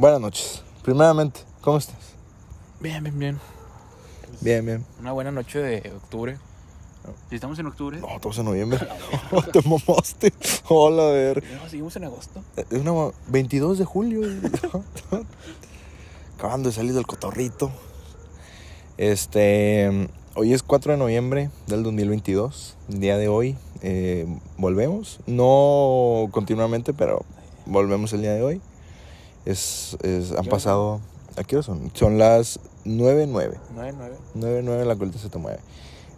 Buenas noches. Primeramente, ¿cómo estás? Bien, bien, bien. Bien, bien. Una buena noche de octubre. Si estamos en octubre. No, estamos en noviembre. Te mamaste. Hola, a ver. No, seguimos en agosto. Es una 22 de julio. Acabando de salir del cotorrito. Este. Hoy es 4 de noviembre del 2022. Día de hoy. eh, volvemos. No continuamente, pero volvemos el día de hoy. Es, es- han ¿Qué hora pasado. ¿A qué hora son? Son las 9, 9. 9, 9. 9, 9, la colita se te mueve.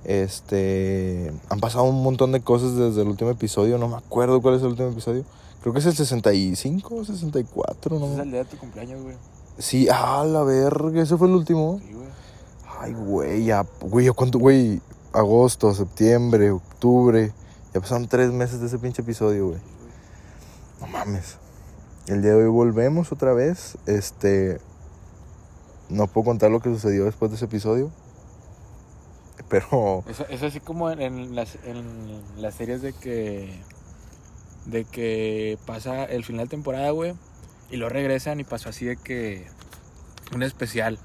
Este. Han pasado un montón de cosas desde el último episodio. No me acuerdo cuál es el último episodio. Creo que es el 65 o 64, Es ¿no? el día de tu cumpleaños, güey. Sí, ah, la verga, ese fue el último. Sí, güey. Ay, güey, ya, güey, ¿a ¿cuánto, güey? Agosto, septiembre, octubre. Ya pasaron tres meses de ese pinche episodio, güey. No mames. El día de hoy volvemos otra vez. Este. No puedo contar lo que sucedió después de ese episodio. Pero. Eso, eso así como en, en las, en las series de que. De que pasa el final de temporada, güey. Y lo regresan y pasó así de que. Un especial.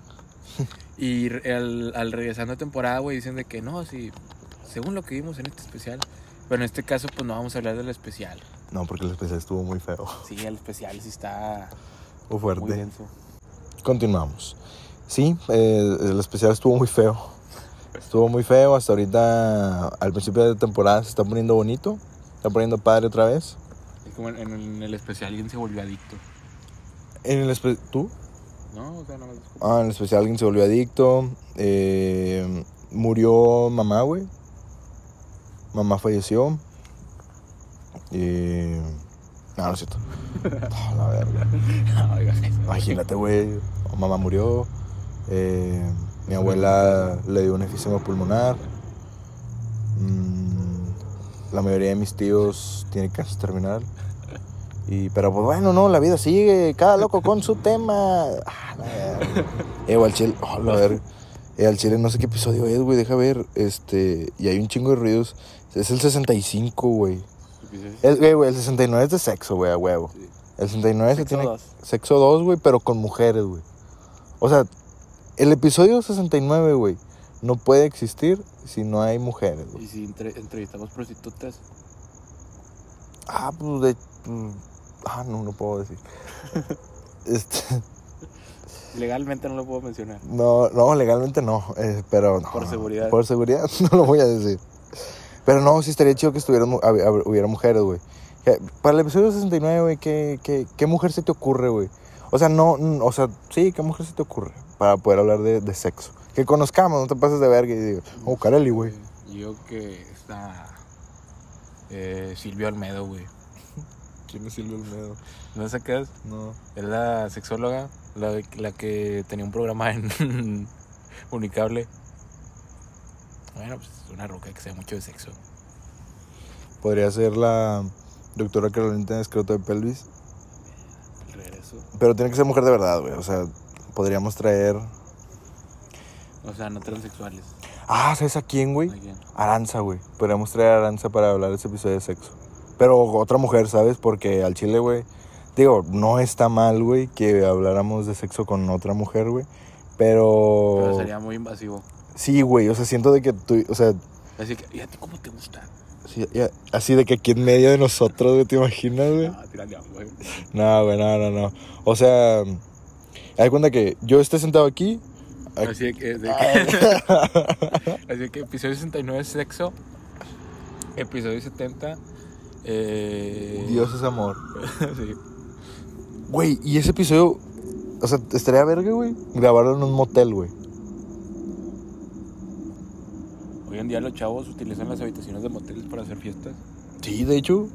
Y el- al regresando a temporada, güey, dicen de que no, sí. Según lo que vimos en este especial. Pero en este caso, pues no vamos a hablar del especial. No, porque el especial estuvo muy feo. Sí, el especial sí está muy fuerte. denso. Continuamos. Sí, eh, el especial estuvo muy feo. Estuvo muy feo. Hasta ahorita, al principio de temporada, se está poniendo bonito. Está poniendo padre otra vez. Es como en, en el especial alguien se volvió adicto. En el espe- ¿Tú? No, o sea, no Ah, en el especial alguien se volvió adicto. eh, murió mamá, güey. Mamá falleció. Y... No, no es cierto. La verga. no. Imagínate, güey. Mamá murió. eh, mi abuela le dio un efisema pulmonar. mm, la mayoría de mis tíos tienen cáncer terminal. Y, pero pues bueno, no, la vida sigue. Cada loco con su tema. Ah, la verga. Eh, al chile. oh, la verga. Eh, al chile no sé qué episodio es, güey. Deja ver. Este. Y hay un chingo de ruidos. Es el 65, güey. El, güey, güey, el 69 es de sexo, güey, a huevo. Sí. El 69 se Sexo tiene. dos. Sexo 2, güey, pero con mujeres, güey. O sea, el episodio 69, güey, no puede existir si no hay mujeres, güey. Y si entre- entrevistamos prostitutas, Ah, pues de. pues, ah, no, no puedo decir. este. legalmente no lo puedo mencionar. No, no, legalmente no. eh, pero. no, Por seguridad. Por seguridad no lo voy a decir. Pero no, sí estaría chido que estuvieran, hubiera mujeres, güey. Para el episodio 69, güey, ¿qué, qué, qué mujer se te ocurre, güey? O sea, no, o sea, sí, ¿qué mujer se te ocurre? Para poder hablar de, de sexo. Que conozcamos, no te pases de verga y digo, oh, Carelli, güey. Yo que está eh, Silvio Almedo, güey. ¿Quién es Silvio Olmedo? ¿No sé qué es? No. Es la sexóloga, la, la que tenía un programa en Unicable. Bueno, pues es una roca que sabe mucho de sexo. Podría ser la doctora Carolina Escroto de Pelvis. El regreso. Pero tiene que ser mujer de verdad, güey. O sea, podríamos traer. O sea, no transexuales. Ah, ¿sabes a quién, güey? ¿A quién? Aranza, güey. Podríamos traer a Aranza para hablar de ese episodio de sexo. Pero otra mujer, ¿sabes? Porque al chile, güey. Digo, no está mal, güey, que habláramos de sexo con otra mujer, güey. Pero. Pero sería muy invasivo. Sí, güey. O sea, siento de que tú. O sea, Así que, ¿y a ti cómo te gusta? ya- así de que aquí en medio de nosotros, güey, ¿te imaginas, güey? No, tírale a güey. No, güey, no, no, no. O sea. Hay cuenta que yo esté sentado aquí. aquí- Así de que, de que- así que episodio 69 es sexo. Episodio 70. Eh, Dios es amor. sí. Güey, y ese episodio. O sea, estaría verga, güey. Grabarlo en un motel, güey. Hoy en día los chavos utilizan las habitaciones de moteles para hacer fiestas. Sí, de hecho.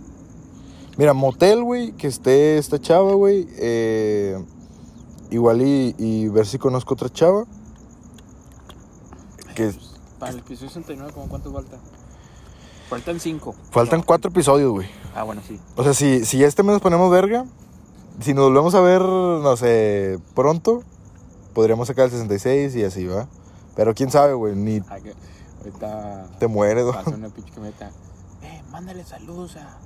Mira, motel, güey, que esté esta chava, güey. eh, igual y, y ver si conozco otra chava. Que Pues, Para el episodio 69, ¿cómo cuánto falta? Faltan 5. faltan cuatro episodios, güey. Ah, bueno, sí. O sea, si, si este mes nos ponemos verga, si nos volvemos a ver, no sé, pronto, podríamos sacar el 66 y así, ¿va? Pero quién sabe, güey, ni ahorita te mueres, ¿no? pasa una pinche camioneta. Eh, mándale saludos a.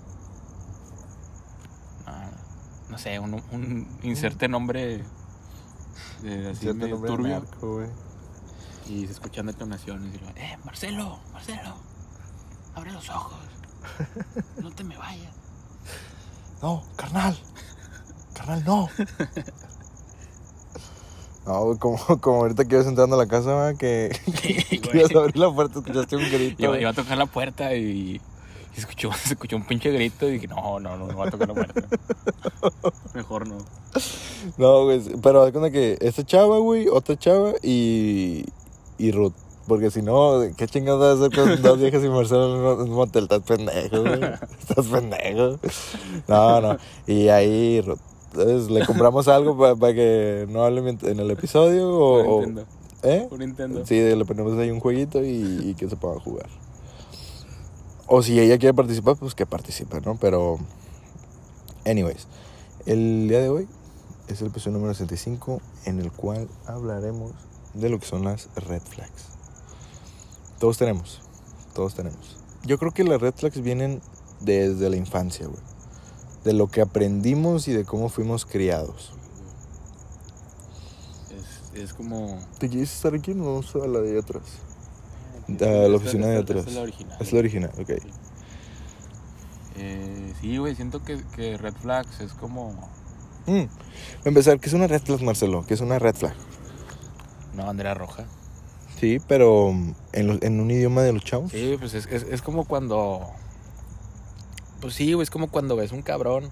Ah, no sé, un, un inserte nombre de así Cierto medio nombre de turbio. narco, güey. Y se escuchan detonaciones y lo, eh, Marcelo, Marcelo, abre los ojos. No te me vayas. No, carnal. Carnal, no. No, como, como ahorita que ibas entrando a la casa, que, ibas a abrir la puerta, escuchaste un grito. Iba, a tocar la puerta y, y escuchó, se escuchó un pinche grito y dije, no, no, no, no va a tocar la puerta. Mejor no. No, güey, pero haz cuenta que esta chava, güey, otra chava y, y Ruth. Porque si no, ¿qué chingados vas a hacer con dos viejas y Marcelo en un motel? Estás pendejo, güey. Estás pendejo. No, no. Y ahí, Ruth. Entonces, le compramos algo para que no hable en el episodio o... Un o- Nintendo. ¿Eh? Un Nintendo. Sí, le ponemos ahí un jueguito y, y que se pueda jugar. O si ella quiere participar, pues que participe, ¿no? Pero, anyways, el día de hoy es el episodio número 65 en el cual hablaremos de lo que son las red flags. Todos tenemos, todos tenemos. Yo creo que las red flags vienen desde la infancia, güey. De lo que aprendimos y de cómo fuimos criados. Es, es como... ¿Te quieres estar aquí? No vamos a la de atrás. Ah, la esta- oficina de atrás. Es la original. Es la original, ok. Eh, sí, güey, siento que, que Red Flags es como... Mm. Empezar, ¿qué es una red flag, Marcelo? ¿Qué es una red flag? Una bandera roja. Sí, pero mm, en, lo- en un idioma de los chavos. Sí, pues es, es, es como cuando... Pues sí, güey, es como cuando ves un cabrón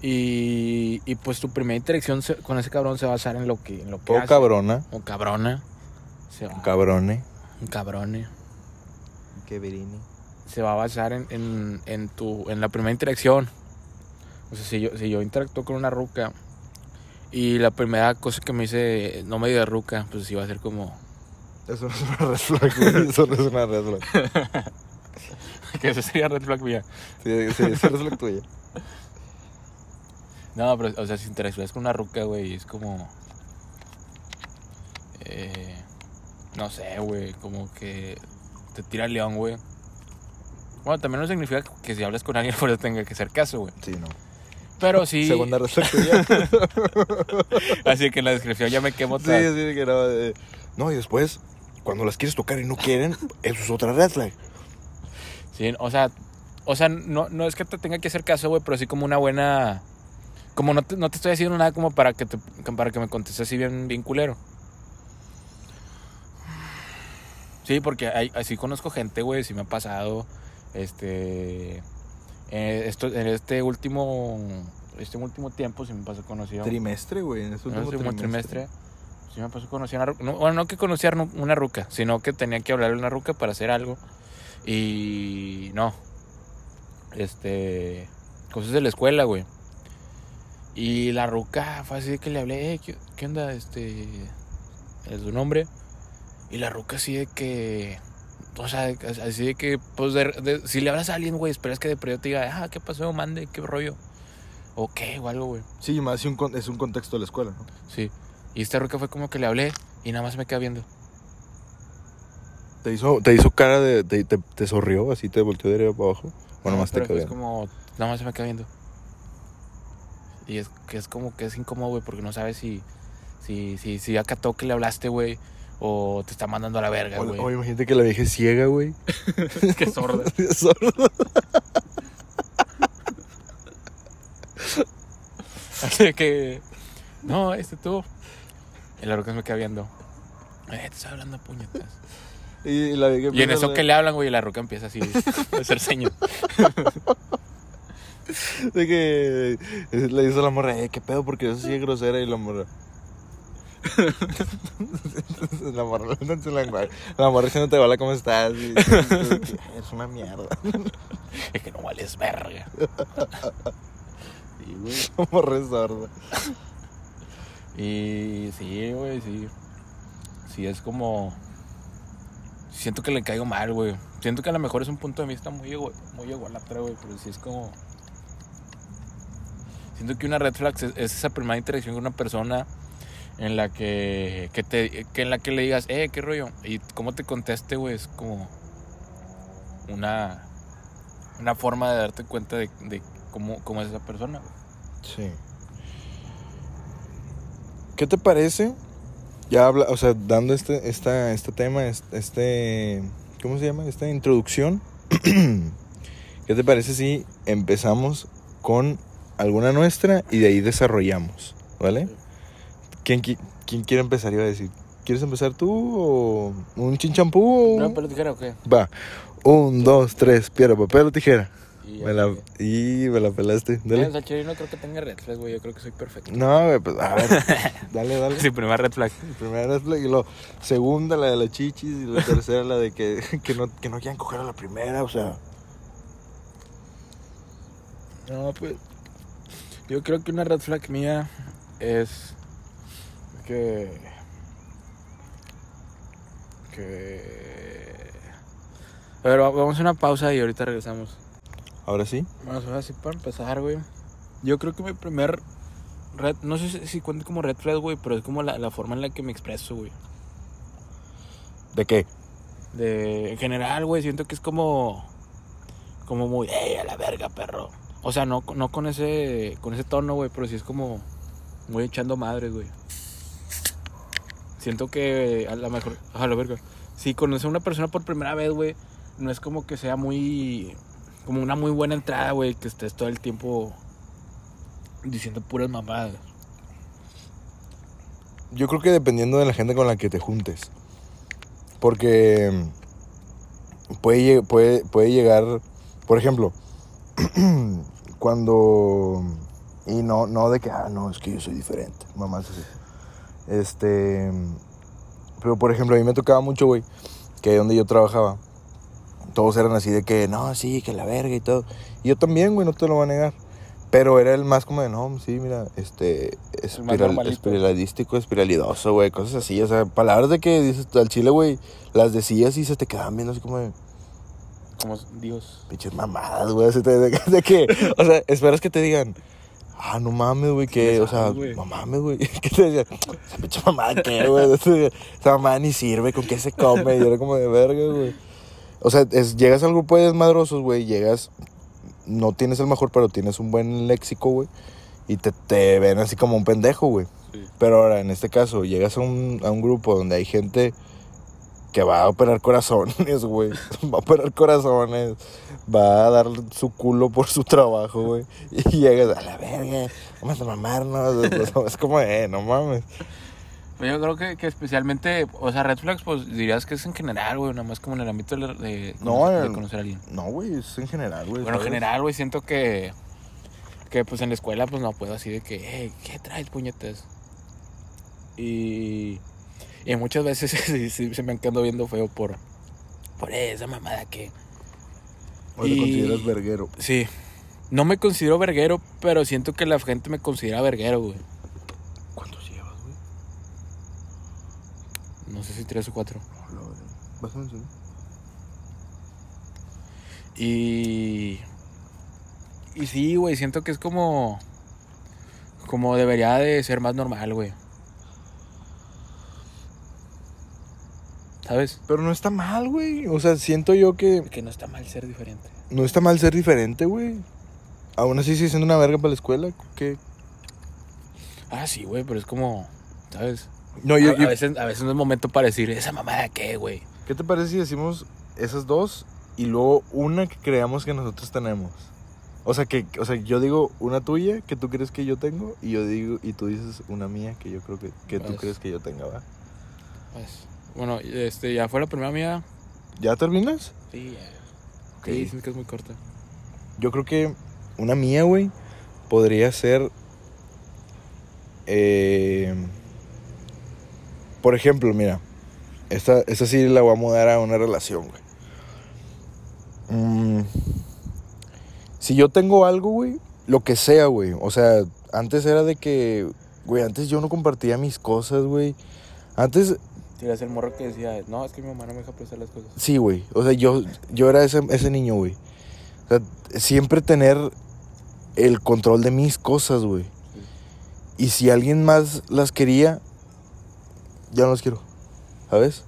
y, y pues tu primera interacción se- con ese cabrón se va a basar en lo que, en lo que O hace. cabrona. O cabrona. Se va- O cabrone. un cabrone. Que verini. Se va a basar en, en, en tu, en la primera interacción. O sea, si yo, si yo interactúo con una ruca y la primera cosa que me dice no me diga ruca, pues sí va a ser como... Eso no es una red flag, güey. Eso no es una red flag. que eso sería red flag mía. Sí, sí, es red flag tuya. No, pero, o sea, si interactúas con una ruca, güey, es como. Eh, no sé, güey, como que te tira el león, güey. Bueno, también no significa que si hablas con alguien eso tenga que hacer caso, güey. Sí, no. Pero sí. Segunda red flag tuya. Así que en la descripción ya me quemo sí, tal. sí, que no. eh, No, y después, cuando las quieres tocar y no quieren, eso es otra red flag. Sí, o sea, o sea, no, no es que te tenga que hacer caso, güey, pero sí como una buena. Como no te, no te estoy haciendo nada como para que te, para que me contestes así bien, bien culero. Sí, porque hay, así conozco gente, güey, sí me ha pasado. Este. eh, esto, en este último. Este último tiempo sí me pasó conocido. Trimestre, güey. En este último, último trimestre. Sí me pasó conocer una ruca. No, bueno, no que conociera una ruca, sino que tenía que hablarle a una ruca para hacer algo. Y no. Este. Cosas de la escuela, güey. Y la ruca fue así de que le hablé, "Eh, ¿qué, qué onda? Este. Es su nombre. Y la ruca así de que. O sea, así de que, pues, de- de- si le hablas a alguien, güey, esperas que de pronto te diga, ah, ¿qué pasó? Mande, ¿qué rollo? O qué, o algo, güey. Sí, más si un es un contexto de la escuela, ¿no? Sí. Y esta ruca fue como que le hablé y nada más me queda viendo. ¿Te hizo, te hizo cara de. Te, te, te sonrió, así te volteó de arriba para abajo? ¿O nomás te Pero quedó viendo? como, nada más se me queda viendo. Y es que es como que es incómodo, güey, porque no sabes si, si, si, si acató que le hablaste, güey, o te está mandando a la verga, O, güey. o imagínate que la vieja es ciega, güey. Qué sorda. Es sorda. Así que, no, este tú. Ruca se me queda viendo. Eh, te está hablando puñetas. Y la vieja Y en eso que le hablan, güey, y la ruca empieza así a hacer señas. De que le dice a la morra, eh, qué pedo, porque eso sí es grosera. Y la morra. la morra, no se la morra diciéndote, hola, ¿cómo estás? Y, es una mierda. Es que no vales verga. Sí, güey. La morra es sorda. Y sí, güey, sí. Sí, es como. Siento que le caigo mal, güey. Siento que a lo mejor es un punto de vista muy, ego, muy ególatra, güey, pero sí es como. Siento que una red flag es, es esa primera interacción con una persona en la que, que, te, que en la que le digas, eh, qué rollo. Y cómo te conteste, güey, es como una, una forma de darte cuenta de, de cómo, cómo es esa persona, güey. Sí. ¿Qué te parece? Ya habla, o sea, dando este, esta, este tema, es- este, ¿cómo se llama? Esta introducción. ¿Qué te parece si empezamos con alguna nuestra y de ahí desarrollamos? ¿Vale? ¿Quién, qui- quién quiere empezar? Iba a decir. ¿Quieres empezar tú o un chinchampú? o- ¿No, pero tijera o qué? Va. Un, dos, tres, piedra, papel o tijera. Y Me la, y me la pelaste. Dale. Chile no creo que tenga red flag, güey. Yo creo que soy perfecto. No, güey, pues a ver. Dale, dale. Sí, primera red flag. Primera red flag y lo segunda la de la chichis y la tercera la de que, que no que no quieran coger a la primera, o sea. No, pues. Yo creo que una red flag mía es que. Que. A ver, va- vamos a una pausa y ahorita regresamos. Ahora sí. Vamos a ver si para empezar, güey. Yo creo que mi primer red. No sé si, cuenta como red flag, güey, pero es como la, la forma en la que me expreso, güey. ¿De qué? De, en general, güey, siento que es como. Como muy. ¡Ey, a la verga, perro! O sea, no, no con ese. Con ese tono, güey, pero sí es como. Muy echando madres, güey. Siento que a lo mejor. A la verga. Si conoces a una persona por primera vez, güey, no es como que sea muy. Como una muy buena entrada, güey, que estés todo el tiempo. Diciendo puras mamadas. Yo creo que dependiendo de la gente con la que te juntes. Porque mm, puede, lle- puede, puede llegar, por ejemplo, cuando... Y no, no de que, ah, no, es que yo soy diferente, mamás así. Este... Pero, por ejemplo, a mí me tocaba mucho, güey, que donde yo trabajaba, todos eran así de que, no, sí, que la verga y todo. Y yo también, güey, no te lo voy a negar. Pero era el más como de, no, sí, mira, este, espiral, espiralístico, espiralidoso, güey, cosas así. O sea, palabras de que dices al chile, güey, las decías y se te quedaban viendo así como de, Como Dios. pinches mamadas, güey. así te- De, de que, o sea, esperas que te digan, ah, no mames, güey, que, o sea, no mames, güey. Que te decían, esa pinche mamada, ¿qué, güey? Esa mamada ni sirve, ¿con qué se come? Y era como de verga, güey. O sea, es, llegas al grupo de desmadrosos, güey, llegas, no tienes el mejor, pero tienes un buen léxico, güey. Y te, te ven así como un pendejo, güey. Sí. Pero ahora, en este caso, llegas a un, a un grupo donde hay gente que va a operar corazones, güey. Va a operar corazones. Va a dar su culo por su trabajo, güey. Y llegas a la verga. Vamos a mamarnos. Es como, eh, no mames. Yo creo que, que especialmente, o sea, red flags, pues dirías que es en general, güey, nada más como en el ámbito de, la- de No, conocer, de en- conocer a alguien. No, güey, es en general, güey. Bueno, en general, güey, siento que, que pues en la escuela, pues no puedo así de que, hey, ¿qué traes, puñetes? Y, y muchas veces se me han quedado viendo feo por, por esa mamada que, O te y- consideras verguero. sí, no me considero verguero, pero siento que la gente me considera verguero, güey. No sé si tres o cuatro. ¿Vas a mencionar? Y. Y sí, güey, siento que es como. Como debería de ser más normal, güey. ¿Sabes? Pero no está mal, güey. O sea, siento yo que Que no está mal ser diferente. no está mal ser diferente, güey. Aún así sigue siendo una verga para la escuela. ¿Qué? Ah, sí, güey, pero es como. ¿Sabes? No, a, yo, a veces, a veces no es momento para decir, ¿esa mamada qué, güey? ¿Qué te parece si decimos esas dos y luego una que creamos que nosotros tenemos? O sea, que, o sea, yo digo una tuya que tú crees que yo tengo y yo digo y tú dices una mía que yo creo que, que tú Pues. crees que yo tenga, ¿va? Pues, bueno, este, ya fue la primera mía. ¿Ya terminas? Sí, ya. Ok. Sí, dicen que es muy corta. Yo creo que una mía, güey, podría ser. eh, por ejemplo, mira. Esta, esta sí la voy a mudar a una relación, güey. Mm, si yo tengo algo, güey, lo que sea, güey. O sea, antes era de que, güey, antes yo no compartía mis cosas, güey. Antes, Tiras el morro que decía, no, es que mi mamá no me deja prestar las cosas. Sí, güey. O sea, yo, yo era ese, ese niño, güey. O sea, siempre tener el control de mis cosas, güey. Y si alguien más las quería, ya no las quiero. ¿Sabes?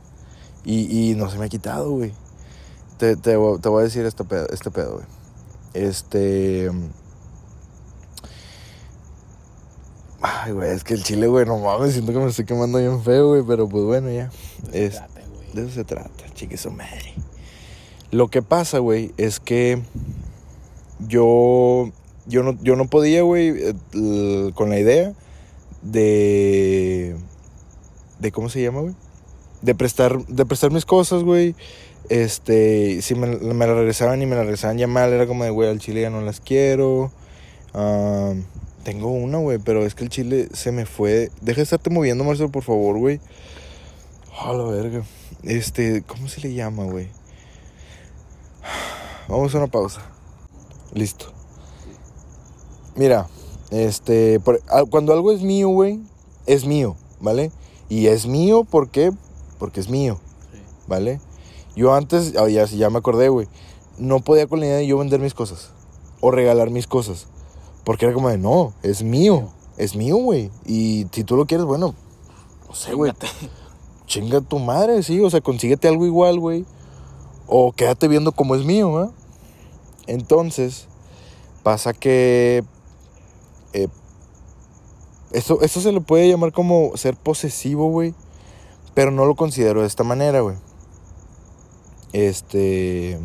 Y, y no se me ha quitado, güey. Te, te, voy- te voy a decir este pedo, este pedo, güey. Este. Ay, güey, es que el chile, güey, no mames, siento que me estoy quemando bien feo, güey, pero pues bueno, ya. De Es- eso se trata, güey. de eso se trata, chique su madre. Lo que pasa, güey, es que yo, yo, no, yo no podía, güey, eh, con la idea de, de, ¿cómo se llama, güey? De prestar, de prestar mis cosas, güey. Este, si me, me la regresaban y me la regresaban ya mal, era como de, güey, al chile ya no las quiero. Ah, tengo una, güey, pero es que el chile se me fue. Deja de estarte moviendo, Marcelo, por favor, güey. A la verga. Este, ¿cómo se le llama, güey? Vamos a una pausa. Listo. Mira, este, ah, cuando algo es mío, güey, es mío, ¿vale? Y es mío, ¿por qué? Porque es mío, Sí. ¿vale? Yo antes, ah, ya, ya me acordé, güey, no podía con la idea de yo vender mis cosas o regalar mis cosas. Porque era como de, no, es mío, es mío, güey. Y si tú lo quieres, bueno, no sé, güey, chinga tu madre, sí, o sea, consíguete algo igual, güey. O quédate viendo como es mío, ¿va? Entonces, pasa que. eh, esto, esto se le puede llamar como ser posesivo, güey. Pero no lo considero de esta manera, güey. Este.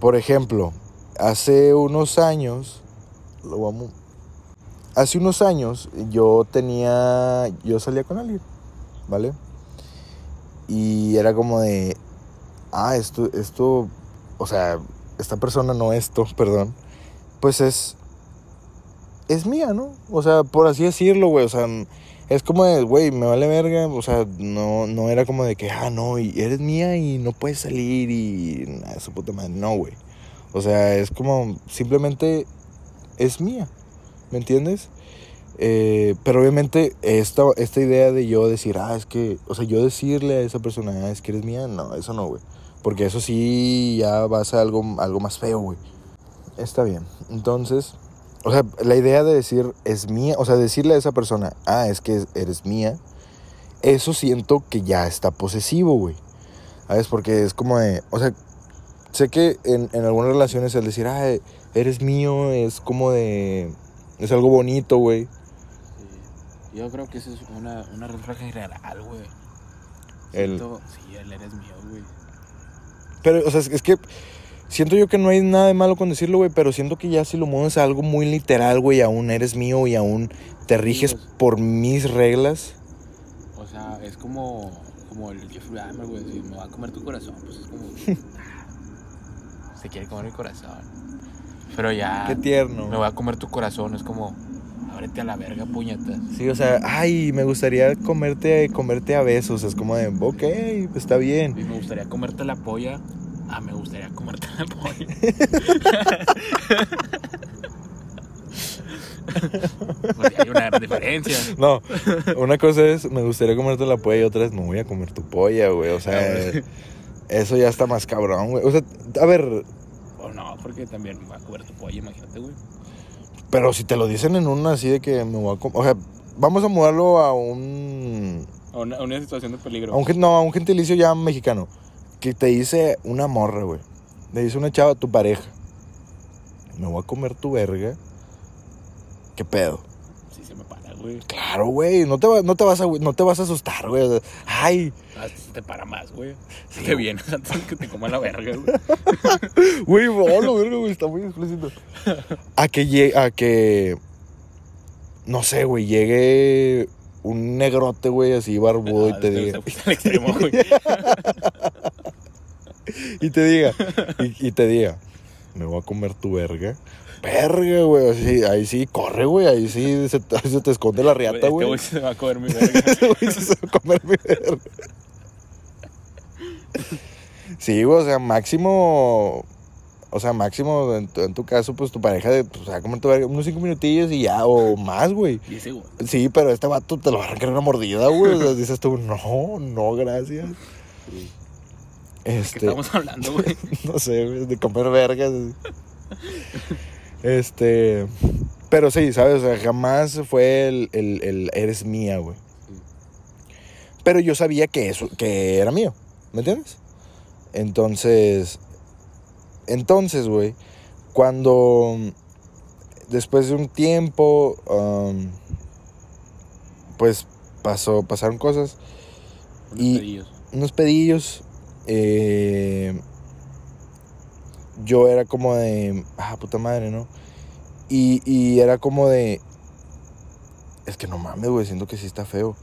Por ejemplo, hace unos años. Lo vamos. Hace unos años yo tenía. Yo salía con alguien. ¿vale? Y era como de, ah, esto, esto, o sea, esta persona no esto, perdón, pues es, es mía, ¿no? O sea, por así decirlo, güey, o sea, es como de, güey, me vale verga, o sea, no, no era como de que, ah, no, y eres mía y no puedes salir y, nada, su puta madre, no, güey. O sea, es como, simplemente es mía, ¿me entiendes? Eh, pero obviamente esta, esta idea de yo decir, ah, es que, o sea, yo decirle a esa persona, ah, es que eres mía, no, eso no, güey. Porque eso sí ya va a ser algo, algo más feo, güey. Está bien. Entonces, o sea, la idea de decir es mía, o sea, decirle a esa persona, ah, es que eres mía, eso siento que ya está posesivo, güey. ¿Sabes? Porque es como de, o sea, sé que en, en algunas relaciones el decir, ah, eres mío, es como de, es algo bonito, güey. Sí. Yo creo que eso es una, una en general, güey. El- Siento- Sí, el eres mío, güey. Pero, o sea, es, es que siento yo que no hay nada de malo con decirlo, güey, pero siento que ya si lo mueves a algo muy literal, güey, aún eres mío y aún te riges pues. por mis reglas. O sea, es como, como el Jeffrey Dahmer, güey. Si me va a comer tu corazón, pues es como. se quiere comer mi corazón. Pero ya. Qué tierno. Me va a comer tu corazón, es como. Ábrete a la verga, puñetas. Sí, o sea, ay, me gustaría comerte, comerte a besos. Es como de, ok, está bien. Y me gustaría comerte la polla. Ah, me gustaría comerte la polla. Porque hay una gran diferencia. No, una cosa es, me gustaría comerte la polla y otra es, me voy a comer tu polla, güey. O sea, eso ya está más cabrón, güey. O sea, a ver, O no, porque también me va a comer tu polla, imagínate, güey. pero si te lo dicen en una así de que me voy a comer. O sea, vamos a mudarlo a un. A una, a una situación de peligro. A un, no, a un gentilicio ya mexicano. Que te dice una morra, güey. Le dice una chava a tu pareja. Me voy a comer tu verga. ¿Qué pedo? Sí, se me para, güey. Claro, güey. No te, va- no, te vas a, no te vas a asustar, güey. O sea, Ay, Ah, se te para más, güey. Sí, te vienes antes de que te coma la verga, güey. güey, hola, verga, güey. Está muy explícito. A que llegue, a que. No sé, güey. Llegue un negrote, güey, así barbudo y te Ah, diga. se fuiste al extremo, güey. Y te diga, y, y te diga, me voy a comer tu verga. Verga, güey, así, ahí sí, corre, güey, ahí sí se, te- se te esconde la riata, Este güey. güey se va a comer mi verga. Este güey sí se va a comer mi verga. Sí, güey, o sea, máximo, o sea, máximo, en tu, en tu caso, pues tu pareja, de, pues, va a comer tu verga unos cinco minutillos y ya, o más, güey. Y ese, güey. Sí, pero este vato te lo va a arrancar una mordida, güey. O sea, dices tú, no, no, gracias. ¿Qué Este, estamos hablando, güey? no sé, güey, de comer vergas. Este. Pero sí, ¿sabes? O sea, jamás fue el, el- el eres mía, güey. Pero yo sabía que eso, que era mío. ¿Me entiendes? Entonces. Entonces, güey. Cuando. después de un tiempo, um, pues pasó, pasaron cosas. Unos Y- pedillos. unos pedillos. Eh, yo era como de. Ah, puta madre, ¿no? Y, y era como de. Es que no mames, güey, siento que sí está feo.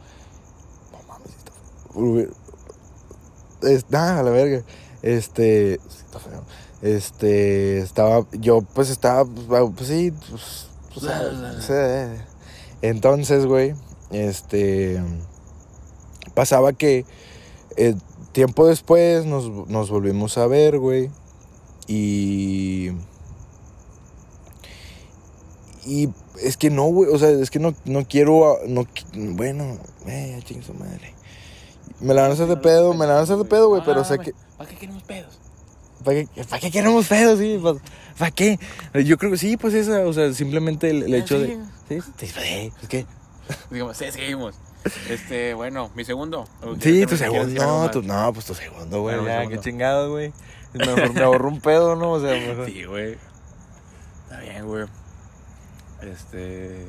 No mames, sí está feo. Es, nah, a la verga. Este. Sí está feo. Este. Estaba. Yo, pues estaba. Pues, pues sí. Pues, pues, ah, sí. Entonces, güey. Este. Pasaba que. eh, tiempo después nos, nos volvimos a ver, güey. Y. Y es que no, güey. O sea, es que no, no quiero. No, qui- bueno, eh, chingue su madre. Me la van a hacer de pedo, me la van a hacer de pedo, güey. Pero sé que. ¿Para qué queremos pedos? ¿Para qué, para qué queremos pedos? Sí, ¿para, para qué? Yo creo que sí, pues esa, o sea, simplemente el, el hecho de. Sí, sí, que. Digamos, sí, seguimos. Este, bueno, mi segundo. ¿O Sí, tu segundo. tu, no, pues tu segundo, güey. Bueno, ya, segundo. qué chingado, güey. Mejor me ahorro un pedo, ¿no? O sea, mejor. Sí, güey. Está bien, güey. Este.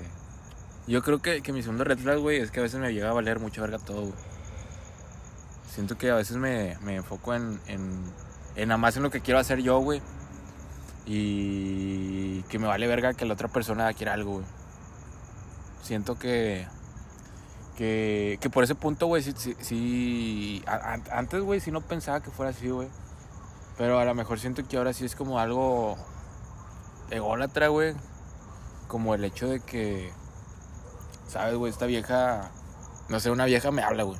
Yo creo que, que mi segundo red flag, güey, es que a veces me llega a valer mucho verga todo, güey. Siento que a veces me, me enfoco en, en, en nada más en lo que quiero hacer yo, güey. Y que me vale verga que la otra persona quiera algo, güey. Siento que. Que, que por ese punto, güey, sí. sí, sí- a- a- antes, güey, sí no pensaba que fuera así, güey. Pero a lo mejor siento que ahora sí es como algo ególatra, güey. Como el hecho de que, ¿sabes, güey? Esta vieja, no sé, una vieja me habla, güey.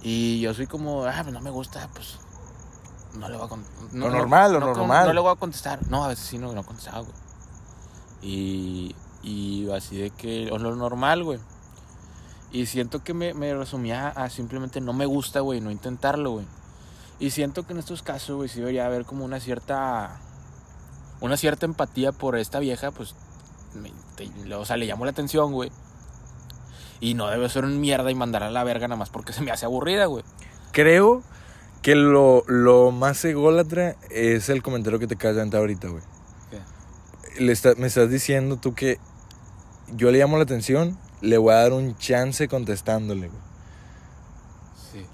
Y yo soy como, ah, pues no me gusta, pues no le voy a contestar. Lo normal, lo no, normal. No le voy a contestar. No, a veces sí no, no contestaba, güey. Y, y así de que, o lo normal, güey. Y siento que me, me resumía a simplemente no me gusta, güey, no intentarlo, güey. Y siento que en estos casos, güey, sí debería haber como una cierta. Una cierta empatía por esta vieja, pues. me- te- o sea, le llamó la atención, güey. Y no debe ser un mierda y mandar a la verga nada más porque se me hace aburrida, güey. Creo que lo, lo más ególatra es el comentario que te acabas de aventar ahorita, güey. Le está- me estás diciendo tú que yo le llamo la atención, le voy a dar un chance contestándole, güey. Sí,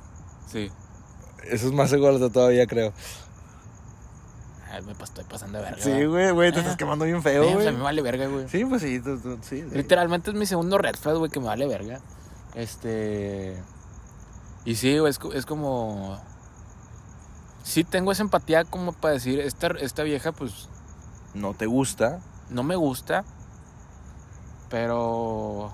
sí. Eso es más ególatra todavía, creo. Ay, me estoy pasando de verga. Sí, güey, güey, te Ah. estás quemando bien Sí, feo, pues, güey. a mí me vale verga, güey. Sí, pues sí, tú- tú- sí, sí. Literalmente es mi segundo red flag, güey, que me vale verga. Este. Y sí, güey, es, es como. Sí, tengo esa empatía como para decir, esta, esta vieja, pues, No te gusta. no me gusta. Pero.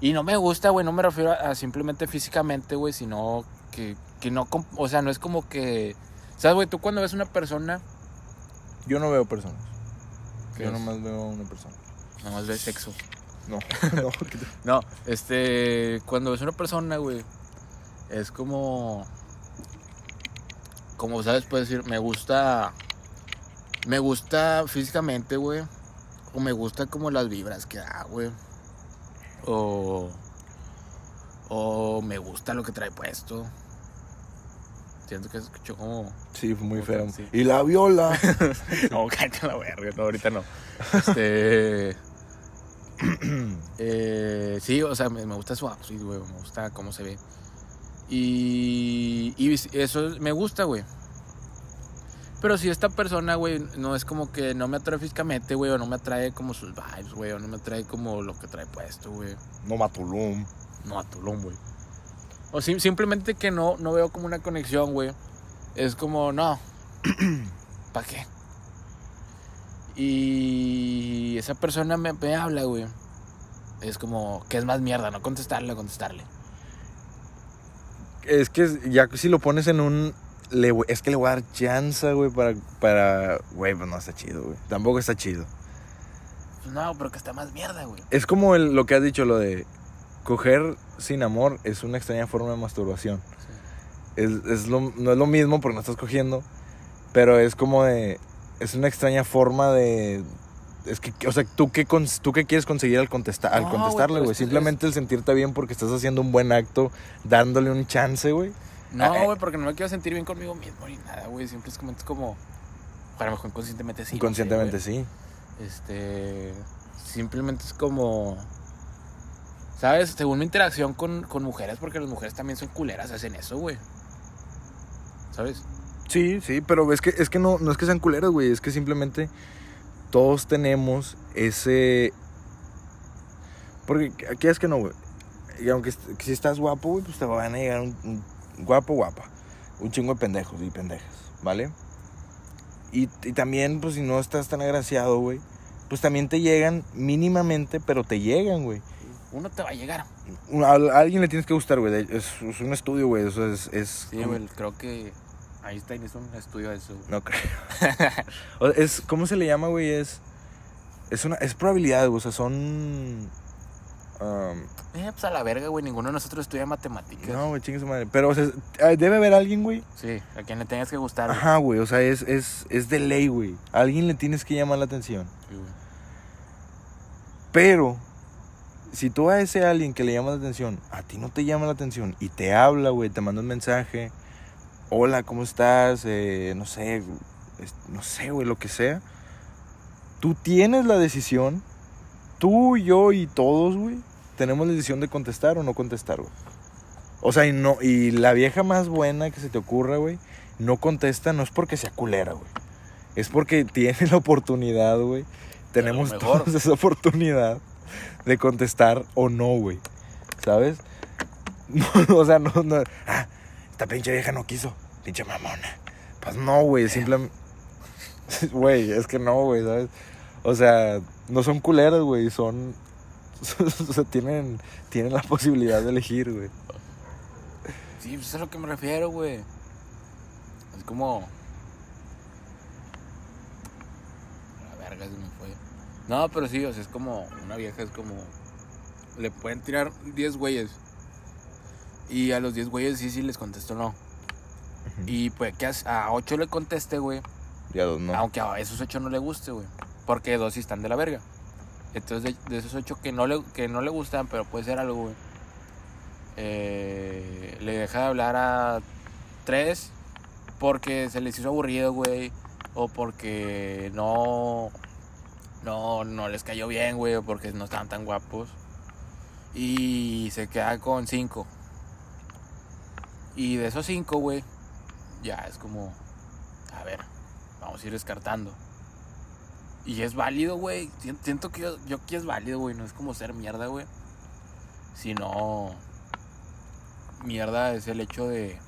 Y no me gusta, güey, no me refiero a, a simplemente físicamente, güey, sino que, que no. O sea, no es como que. ¿Sabes, güey? Tú cuando ves una persona. Yo no veo personas. ¿Qué Yo es? nomás veo a una persona. Nada más ves sexo. No, no. No, este, cuando ves una persona, güey, es como, como sabes, puedes decir, me gusta, me gusta físicamente, güey, o me gusta como las vibras que da, güey, o, o me gusta lo que trae puesto. Siento que se escuchó como, Sí, fue muy feo. sí. Y la viola. no, cállate la verga, no, ahorita no. Este. eh, sí, o sea, me, me gusta su outfit, güey. Me gusta cómo se ve. Y, y eso me gusta, güey. Pero si esta persona, güey, no es como que no me atrae físicamente, güey, o no me atrae como sus vibes, güey, o no me atrae como lo que trae puesto, güey. no matulum. No a Tulum, güey. O sim- simplemente que no, no veo como una conexión, güey. Es como, no. ¿Para qué? Y esa persona me, me habla, güey. Es como, que es más mierda? No contestarle, contestarle. Es que ya si lo pones en un. Le es que le voy a dar chance, güey, para. para Güey, pues no está chido, güey. Tampoco está chido. Pues no, pero que está más mierda, güey. Es como el- lo que has dicho, lo de. Coger sin amor es una extraña forma de masturbación. Es, es lo, no es lo mismo porque no estás cogiendo, pero es como de. Es una extraña forma de. Es que, o sea, ¿tú qué, cons- tú qué quieres conseguir al, contestar al No, contestarle, güey? es Simplemente el sentirte bien porque estás haciendo un buen acto, dándole un chance, güey. No, Ah, eh. güey, porque no me quiero sentir bien conmigo mismo ni nada, güey. Siempre es como, es como. A lo mejor inconscientemente sí. no sé, Inconscientemente sí. Este. Simplemente es como. ¿Sabes? Según mi interacción con, con mujeres, porque las mujeres también son culeras, hacen eso, güey. ¿Sabes? Sí, sí, pero es que, es que no, no es que sean culeros, güey. Es que simplemente todos tenemos ese. Porque aquí es que no, güey. Y aunque si estás guapo, güey, pues te van a llegar un, un guapo, guapa. Un chingo de pendejos y pendejas, ¿vale? Y, y también, pues si no estás tan agraciado, güey, pues también te llegan mínimamente, pero te llegan, güey. Uno te va a llegar. A, a alguien le tienes que gustar, güey. Es, es un estudio, güey. Eso es. es Sí, güey, creo que Einstein hizo un estudio de eso. güey. No creo. Es, ¿Cómo se le llama, güey? Es. Es una. Es probabilidad, güey. O sea, son. Um, Eh, pues a la verga, güey, ninguno de nosotros estudia matemáticas. no, güey, chingue su madre. Pero, o sea, ah, debe haber alguien, güey. Sí, a quien le tengas que gustar. Ajá, güey. O sea, es, es, es de ley, güey. A alguien le tienes que llamar la atención. Sí, güey. Pero. Si tú a ese alguien que le llama la atención, a ti no te llama la atención y te habla, güey, te manda un mensaje, hola, ¿cómo estás? Eh, no sé, no sé, güey, lo que sea. Tú tienes la decisión, tú, yo y todos, güey, tenemos la decisión de contestar o no contestar, güey. O sea, y, no, y la vieja más buena que se te ocurra, güey, no contesta, no es porque sea culera, güey. Es porque tiene la oportunidad, güey. Tenemos todos esa oportunidad de contestar o no, güey. ¿Sabes? No, o sea, no, no. Ah, esta pinche vieja no quiso. Pinche mamona. Pues no, güey. Simplemente. Güey, es que no, güey, ¿sabes? O sea, no son culeras, güey. Son. O sea, tienen, tienen la posibilidad de elegir, güey. Sí, pues eso es a lo que me refiero, güey. Es como. La verga se me fue. No, pero sí, o sea, es como. Una vieja es como. Le pueden tirar 10 güeyes. Y a los 10 güeyes sí, sí les contesto no. Y pues que a- a 8 le conteste, güey. Ya dos no. Aunque a esos 8 no le guste, güey. Porque dos sí están de la verga. Entonces, de, esos 8 que no, le, que no le gustan, pero puede ser algo, eh, le deja de hablar a 3 porque se les hizo aburrido, güey. O porque no. No, no les cayó bien, güey. O porque no estaban tan guapos. Y se queda con 5. Y de esos 5, güey. Ya es como. A ver, vamos a ir descartando. Y es válido, güey. Sien- Siento que yo, yo aquí es válido, güey. No es como ser mierda, güey. Sino. Mierda es el hecho de.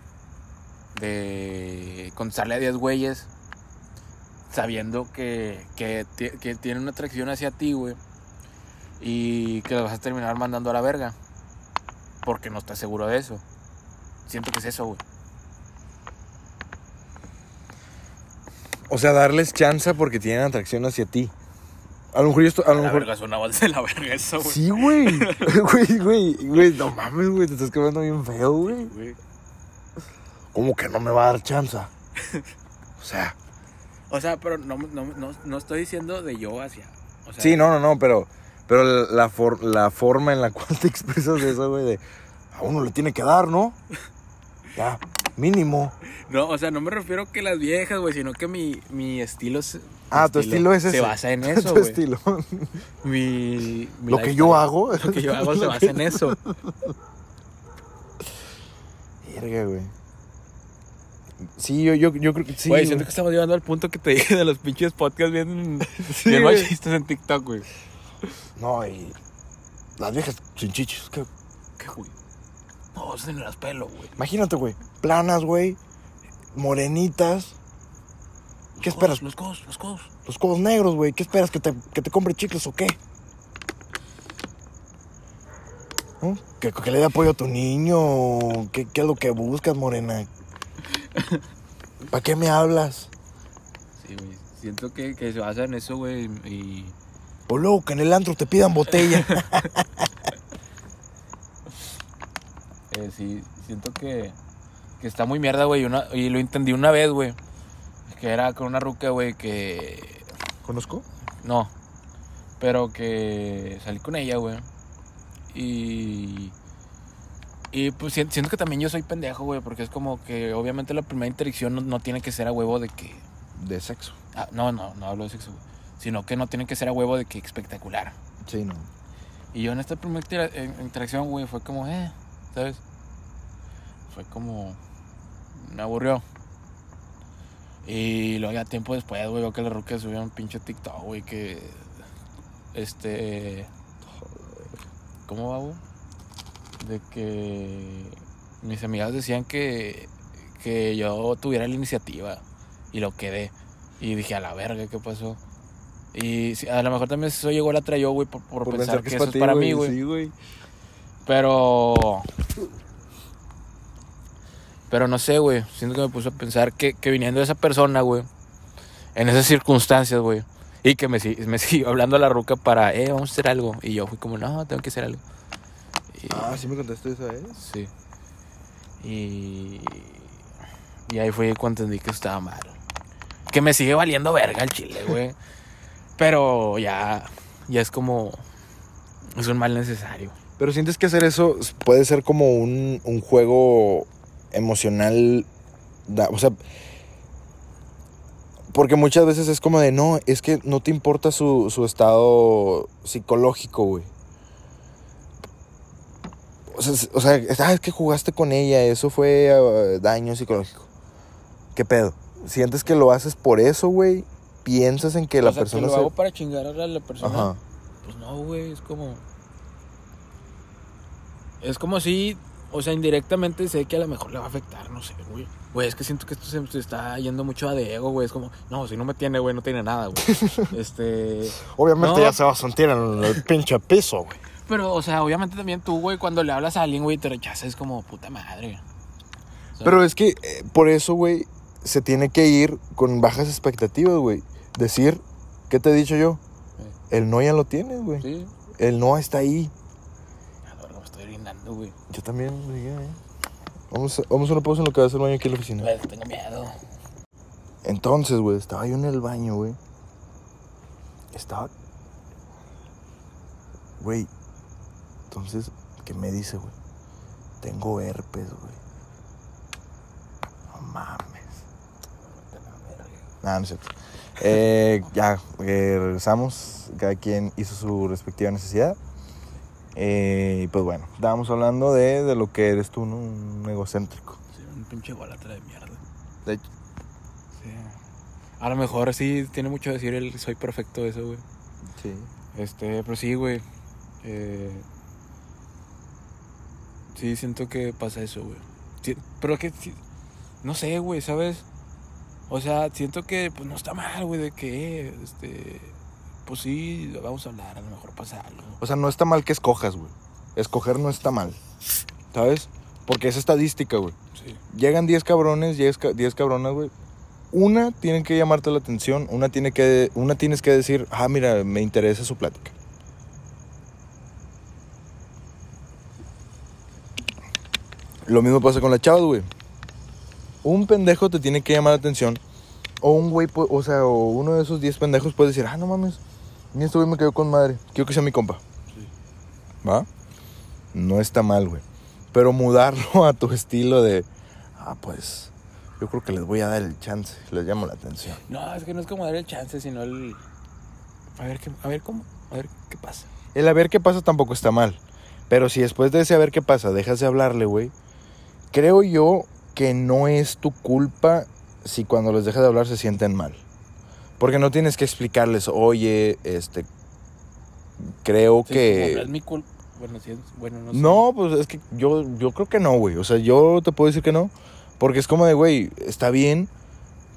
De. Contestarle a 10 güeyes. Sabiendo que, que, ti- que tienen una atracción hacia ti, güey. Y que los vas a terminar mandando a la verga. Porque no estás seguro de eso. Siento que es eso, güey. O sea, darles chance porque tienen atracción hacia ti. A lo mejor yo estoy. A lo la mejor. verga, de la verga eso, güey. Sí, güey. Güey, güey, güey. No mames, güey. Te estás quedando bien feo, güey. Güey. ¿Cómo que no me va a dar chance? O sea. O sea, pero no, no, no, no estoy diciendo de yo hacia. O sea, Sí, no, no, no, pero. Pero la, for- la forma en la cual te expresas eso, güey, de. A uno le tiene que dar, ¿no? Ya, mínimo. No, o sea, no me refiero que las viejas, güey, sino que mi, mi estilo. mi Ah, tu estilo es ese. Se basa en eso, güey. estilo. Mi, mi Lo que yo hago. Lo que yo hago se basa en eso. Verga, güey. Sí, yo, yo, yo creo que sí. Güey, siento que estamos llegando al punto que te dije de los pinches podcasts bien, Sí, bien machistas en TikTok, güey. No, y. Las viejas sin chichis. ¿qué? ¿Qué, güey? No, no las pelo, güey. Imagínate, güey. Planas, güey. Morenitas. ¿Qué esperas? Los codos, los codos. Los codos negros, güey. ¿Qué esperas? ¿Que te, que te compre chicles o qué? ¿Que, que le dé apoyo a tu niño? ¿Qué, qué es lo que buscas, morena? ¿Para qué me hablas? Sí, güey. Siento que, que se basa en eso, güey. Y. O luego que en el antro te pidan botella. Eh, sí, siento que, que está muy mierda, güey. una- Y lo entendí una vez, güey. Que era con una ruca, güey, que... ¿Conozco? No. Pero que salí con ella, güey. Y... Y pues sien- siento que también yo soy pendejo, güey. Porque es como que obviamente la primera interacción no, no tiene que ser a huevo de que... De sexo. Ah, no, no, no hablo de sexo, güey. sino que no tiene que ser a huevo de que espectacular. Sí, no. Y yo en esta primera en- interacción, güey, fue como, eh, ¿sabes? Fue como, me aburrió. Y luego ya tiempo después, güey, veo que la ruca subió un pinche TikTok, güey, que, este, ¿cómo va, güey? De que mis amigas decían que, que yo tuviera la iniciativa y lo quedé. Y dije, a la verga, ¿qué pasó? Y a lo mejor también eso llegó la trayó, güey, por, por pensar, que, eso es ti, para mí, güey. Sí, güey. Pero. Pero no sé, güey. Siento que me puso a pensar que, que viniendo de esa persona, güey. En esas circunstancias, güey. Y que me, me siguió hablando a la ruca para, eh, vamos a hacer algo. Y yo fui como, no, tengo que hacer algo. Y, Ah, sí me contaste esa vez. sí. Y. Y ahí fue cuando entendí que estaba mal. Que me sigue valiendo verga el chile, güey. Pero ya. Ya es como. Es un mal necesario. Pero sientes que hacer eso puede ser como un, un juego emocional. da- o sea. Porque muchas veces es como de no, es que no te importa su, su estado psicológico, güey. O sea, o ah, es que jugaste con ella, eso fue ah, daño psicológico. ¿Qué pedo? ¿Sientes que lo haces por eso, güey? ¿Piensas en que la sea, persona que lo se... hago para chingar a la persona. Ajá. Pues no, güey, es como. Es como si, o sea, indirectamente sé que a lo mejor le va a afectar, no sé, güey. Güey, es que siento que esto se, se está yendo mucho a de ego, güey. Es como, no, si no me tiene, güey, no tiene nada, güey. este. Obviamente No. ya se va a sentir en el pinche piso, güey. Pero, o sea, obviamente también tú, güey, cuando le hablas a alguien, güey, te rechazas, es como puta madre. ¿Sabes? Pero es que eh, por eso, güey, se tiene que ir con bajas expectativas, güey. Decir, ¿qué te he dicho yo? El no ya lo tienes, güey. Sí. El no está ahí. A la verga, me güey. Yo también, güey. Vamos, vamos a una pausa en lo que va a hacer el baño aquí en la oficina. Güey, tengo miedo. Entonces, güey, estaba yo en el baño, güey. Estaba. Güey. Entonces, ¿qué me dice, güey? Tengo herpes, güey. No mames. Nada, no es cierto. Eh, ya, eh, regresamos. Cada quien hizo su respectiva necesidad. Eh, y pues bueno, estábamos hablando de, de lo que eres tú, ¿no? Un egocéntrico. Sí, un pinche golatra de mierda. De hecho, Sí. A lo mejor sí tiene mucho que decir el soy perfecto eso, güey. sí. Este, pero sí, güey. Eh, sí, siento que pasa eso, güey. Sí, pero que, sí, no sé, güey, ¿sabes? O sea, siento que pues no está mal, güey, de que, este, pues sí, vamos a hablar, a lo mejor pasa algo. O sea, no está mal que escojas, güey. Escoger no está mal. ¿Sabes? Porque es estadística, güey. Sí. Llegan 10 cabrones, 10 ca- 10 cabronas, güey. Una tiene que llamarte la atención, una tiene que una tienes que decir, "Ah, mira, me interesa su plática." Lo mismo pasa con las chavas, güey. Un pendejo te tiene que llamar la atención. O un güey, o sea, o uno de esos 10 pendejos puede decir, ah, no mames, ni este güey me quedó con madre. Quiero que sea mi compa. Sí. ¿Va? No está mal, güey. Pero mudarlo a tu estilo de, ah, pues, yo creo que les voy a dar el chance, les llamo la atención. No, es que no es como dar el chance, sino el... A ver, qué, a ver cómo, a ver qué pasa. El a ver qué pasa tampoco está mal. Pero si después de ese a ver qué pasa dejas de hablarle, güey, creo yo que no es tu culpa si cuando les dejas de hablar se sienten mal. Porque no tienes que explicarles, oye, este, creo Sí, que... es mi culpa. Bueno, sí, es- bueno, no sé. No, pues es que yo, yo creo que no, güey. O sea, yo te puedo decir que no. Porque es como de, güey, está bien,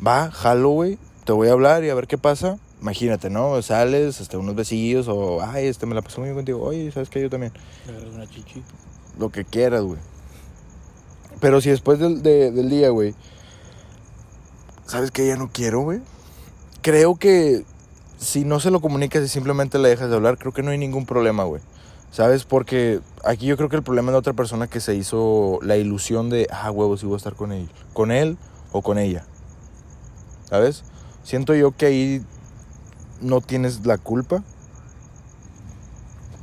va, jalo, güey. Te voy a hablar y a ver qué pasa. Imagínate, ¿no? Sales, este, unos besillos o, ay, este, me la pasé muy bien contigo. Oye, ¿sabes qué? Yo también. Agarras una chichi. Lo que quieras, güey. Pero si después del, de- del día, güey, ¿sabes qué? Ya no quiero, güey. Creo que si no se lo comunicas y simplemente le dejas de hablar, creo que no hay ningún problema, güey. ¿Sabes? Porque aquí yo creo que el problema es de otra persona que se hizo la ilusión de, ah, huevos, sí voy a estar con él. Con él o con ella. ¿Sabes? Siento yo que ahí no tienes la culpa.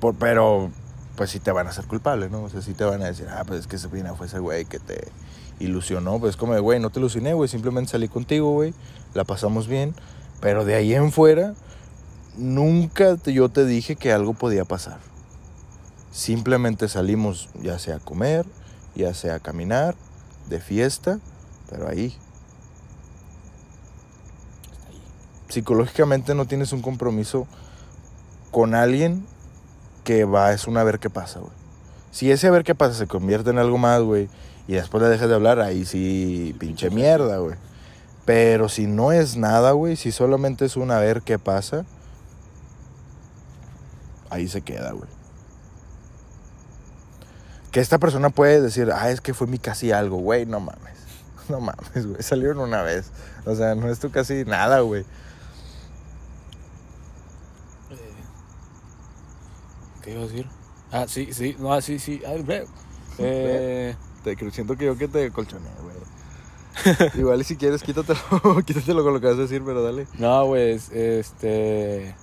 Por- pero, pues sí te van a hacer culpable, ¿no? O sea, sí te van a decir, ah, pues es que Sabrina fue ese güey que te ilusionó. Pues como de, güey, no te ilusioné, güey. Simplemente salí contigo, güey. La pasamos bien. Pero de ahí en fuera, nunca te- yo te dije que algo podía pasar. Simplemente salimos ya sea a comer, ya sea a caminar, de fiesta, pero ahí. Psicológicamente no tienes un compromiso con alguien que va, es un a ver qué pasa, güey. Si ese a ver qué pasa se convierte en algo más, güey, y después le dejas de hablar, ahí sí, pinche mierda, güey. Pero si no es nada, güey, si solamente es un a ver qué pasa, ahí se queda, güey. Que esta persona puede decir, ah, es que fue mi casi algo, güey, no mames. No mames, güey, salieron una vez. O sea, no es tu casi nada, güey. Eh, ¿Qué iba a decir? Ah, sí, sí, no, sí, sí. Ay, ve. Eh, Te siento que yo que te colchoné, güey. Igual si quieres, quítatelo, quítatelo con lo que vas a decir, pero dale. no, güey, es- este.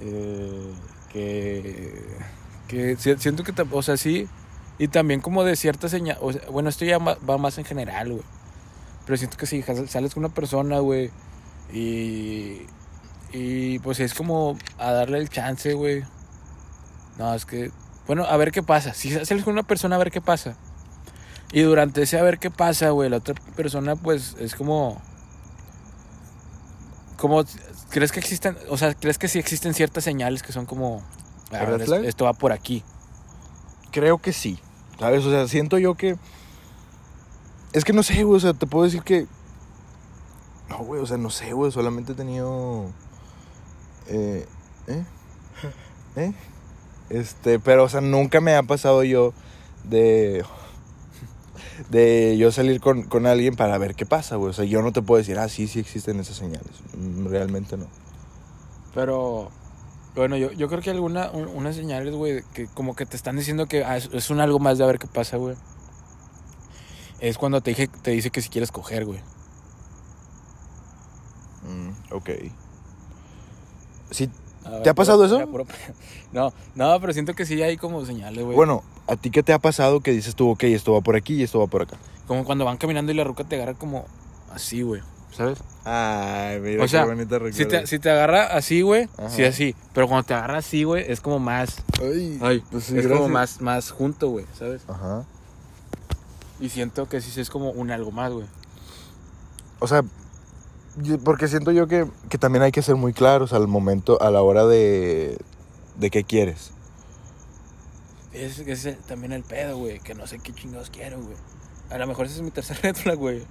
eh, que. Que si- siento que, o sea, sí. Y también como de cierta señal. Bueno, esto ya va más en general, güey. Pero siento que si sales con una persona, güey. Y. Y pues es como a darle el chance, güey. No, es que. Bueno, a ver qué pasa. Si sales con una persona, a ver qué pasa. Y durante ese a ver qué pasa, güey, la otra persona, pues es como. Como. ¿Crees que existen. O sea, ¿crees que sí existen ciertas señales que son como. ah, ¿Red es- flag? esto va por aquí. Creo que sí. ¿Sabes? O sea, siento yo que. Es que no sé, güey. O sea, te puedo decir que. No, güey. O sea, no sé, güey. Solamente he tenido. Eh. ¿Eh? ¿Eh? Este, pero, o sea, nunca me ha pasado yo de. De yo salir con, con alguien para ver qué pasa, güey. O sea, yo no te puedo decir, ah, sí, sí existen esas señales. Mm, Realmente no. Pero. Bueno, yo, yo creo que alguna, un- unas señales, güey, que como que te están diciendo que ah, es, es un algo más de a ver qué pasa, güey. Es cuando te, dije, te dice que si quieres coger, güey. Mm, ok. Sí, ver, ¿Te ha pasado eso? No, no, pero siento que sí hay como señales, güey. bueno, ¿a ti qué te ha pasado que dices tú, ok, esto va por aquí y esto va por acá? Como cuando van caminando y la ruca te agarra como así, güey. ¿Sabes? Ay, mira O sea, bonita Si te, si te agarra así, güey, sí así. Pero cuando te agarra así, güey, es como más. Ay, Ay, pues sí, es como más, más junto, güey, ¿sabes? Ajá. Y siento que sí es como un algo más, güey. O sea, porque siento yo que, que también hay que ser muy claros al momento, a la hora de, de qué quieres. Es, es el- también el pedo, güey, que no sé qué chingados quiero, güey. A lo mejor ese es mi tercer red flag, güey.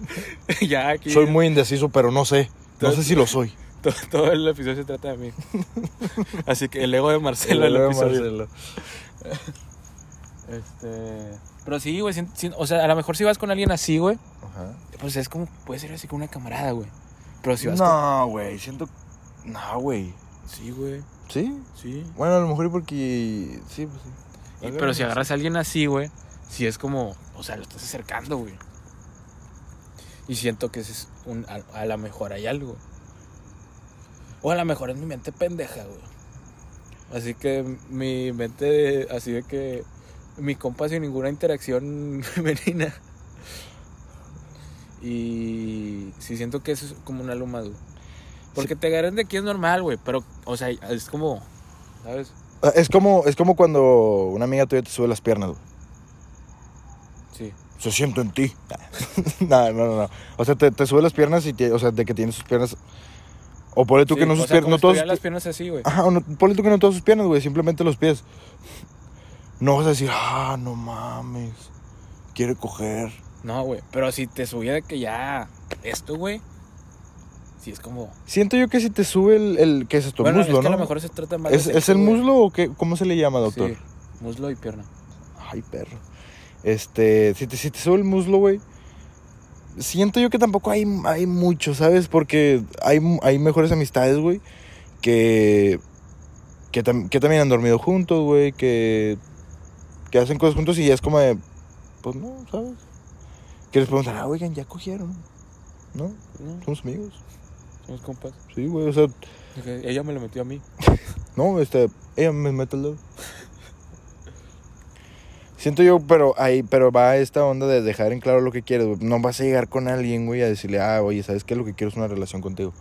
ya aquí. Soy muy indeciso, pero no sé. No sé si lo soy. Todo, todo el episodio se trata de mí. Así que el ego de Marcelo, el, Luego, episodio. Marcelo. Este. Pero sí, güey. o sea, a lo mejor si vas con alguien así, güey, Ajá. pues es como. Puede ser así con una camarada, güey. Pero si vas con. No, güey, siento... No, güey. Sí, güey. ¿Sí? Sí. Bueno, a lo mejor porque... Sí, pues sí. Y- pero si agarras a alguien así, güey, si es como, o sea, lo estás acercando, güey. Y siento que ese es un, a, a lo mejor hay algo. O a lo mejor es mi mente pendeja, güey. Así que mi mente, así de que mi compa sin ninguna interacción femenina. Y sí siento que eso es como un algo más, güey. Porque te agarran de aquí es normal, güey, pero, o sea, es como, ¿sabes? Ah, Es como, es como cuando una amiga tuya te sube las piernas, güey. Sí. Se siente en ti. no, no, no, no. O sea, te, te sube las piernas y, te- o sea, de que tiene sus piernas. O ponle tú Sí, que no sus sea, piernas. No tuviera las piernas así, güey. Ajá, o no, ponle tú que no todas sus piernas, güey. Simplemente los pies. No vas a decir, ah, no mames. Quiere coger. No, güey. Pero si te de que ya esto, güey. Sí, es como. Siento yo que si te sube el. el ¿Qué es esto? bueno, muslo, es que ¿no? a lo mejor se trata más ¿Es, ¿Es el güey. muslo o qué? ¿Cómo se le llama, doctor? Sí, muslo y pierna. Ay, perro. Este, si te, si te sube el muslo, güey. Siento yo que tampoco hay, hay mucho, ¿sabes? Porque hay, hay mejores amistades, güey. Que, que, tam- que también han dormido juntos, güey. Que, que hacen cosas juntos y ya es como de. Pues no, ¿sabes? Que les preguntan, ah, oigan, ya cogieron. ¿No? No, Somos amigos. somos compas. Sí, güey. O sea, Ella me lo metió a mí. no, este. Ella me mete el dedo. Siento yo, pero ahí, pero va esta onda de dejar en claro lo que quieres, güey. No vas a llegar con alguien, güey, a decirle, ah, oye, ¿sabes qué? Lo que quiero es una relación contigo.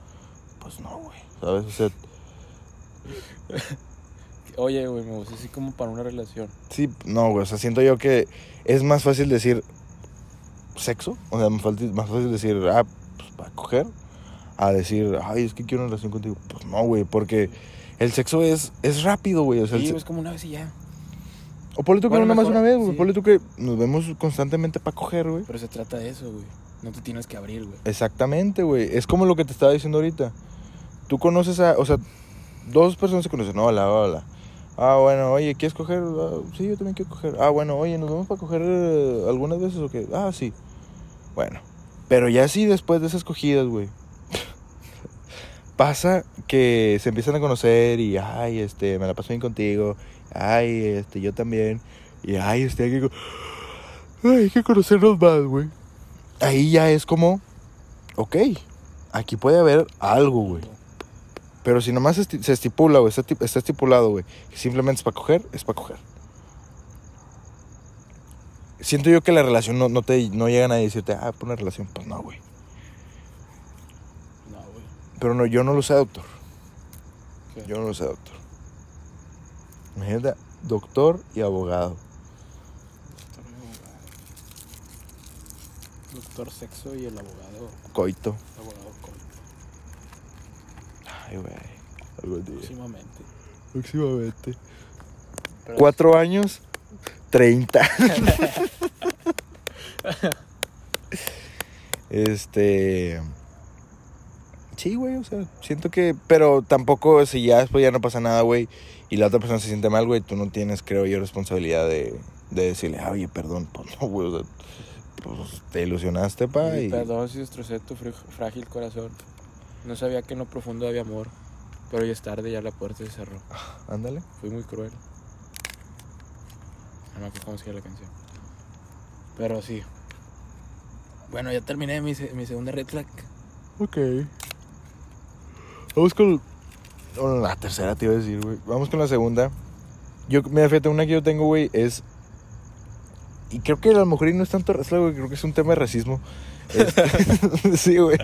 Pues no, güey. ¿Sabes? O sea, Oye, güey, me gusta así como para una relación. Sí, no, güey. O sea, siento yo que es más fácil decir sexo. O sea, más fácil, decir, ah, pues para coger. A decir, ay, es que quiero una relación contigo. Pues no, güey. Porque el sexo es, es rápido, güey. O sea, Sí, es como una vez y ya. o ponle tú que Bueno, no más una vez, güey. sí. Ponle tú que nos vemos constantemente para coger, güey. Pero se trata de eso, güey. No te tienes que abrir, güey. Exactamente, güey. Es como lo que te estaba diciendo ahorita. Tú conoces a, o sea, dos personas se conocen. No, hola, hola. Ah, bueno, oye, ¿quieres coger? Ah, sí, yo también quiero coger. Ah, bueno, oye, ¿nos vamos para coger eh, algunas veces o qué? Ah, sí. Bueno, pero ya sí después de esas cogidas, güey. Pasa que se empiezan a conocer y, ay, este, me la paso bien contigo. Ay, este, yo también. Y, ay, este, hay que, ay, hay que conocernos más, güey. Ahí ya es como, ok, aquí puede haber algo, güey. Pero si nomás se estipula, güey, está, ti- está estipulado, güey, que simplemente es para coger, es para coger. Siento yo que la relación no, no te no llegan a decirte, ah, por una relación. Pues no, güey. No, güey. Pero no, yo no lo sé, doctor. ¿Qué? Yo no lo sé, doctor. Imagínate, doctor y abogado. Doctor sexo y el abogado. Coito. Abogado con. Ay, güey. Algún día. Próximamente. Próximamente. Pero- Cuatro años, treinta. este. Sí, güey, o sea, siento que. Pero tampoco, si ya después ya no pasa nada, güey, y la otra persona se siente mal, güey, tú no tienes, creo yo, responsabilidad de, de decirle, "Ah, oye, perdón, pues no, güey, o sea, pues te ilusionaste, pa, Y y. Perdón si destrocé tu fr- frágil corazón. No sabía que en lo profundo había amor. Pero ya es tarde, ya la puerta se cerró. Ándale. Fui muy cruel. No me acuerdo cómo sigue la canción. Pero sí. Bueno, ya terminé mi, se- mi segunda red flag. Ok. Vamos con. Bueno, la tercera te iba a decir, güey. Vamos con la segunda. Yo, mira, fíjate, una que yo tengo, güey, es. Y creo que a lo mejor no es tanto flag, güey. Creo que es un tema de racismo. Este- sí, güey.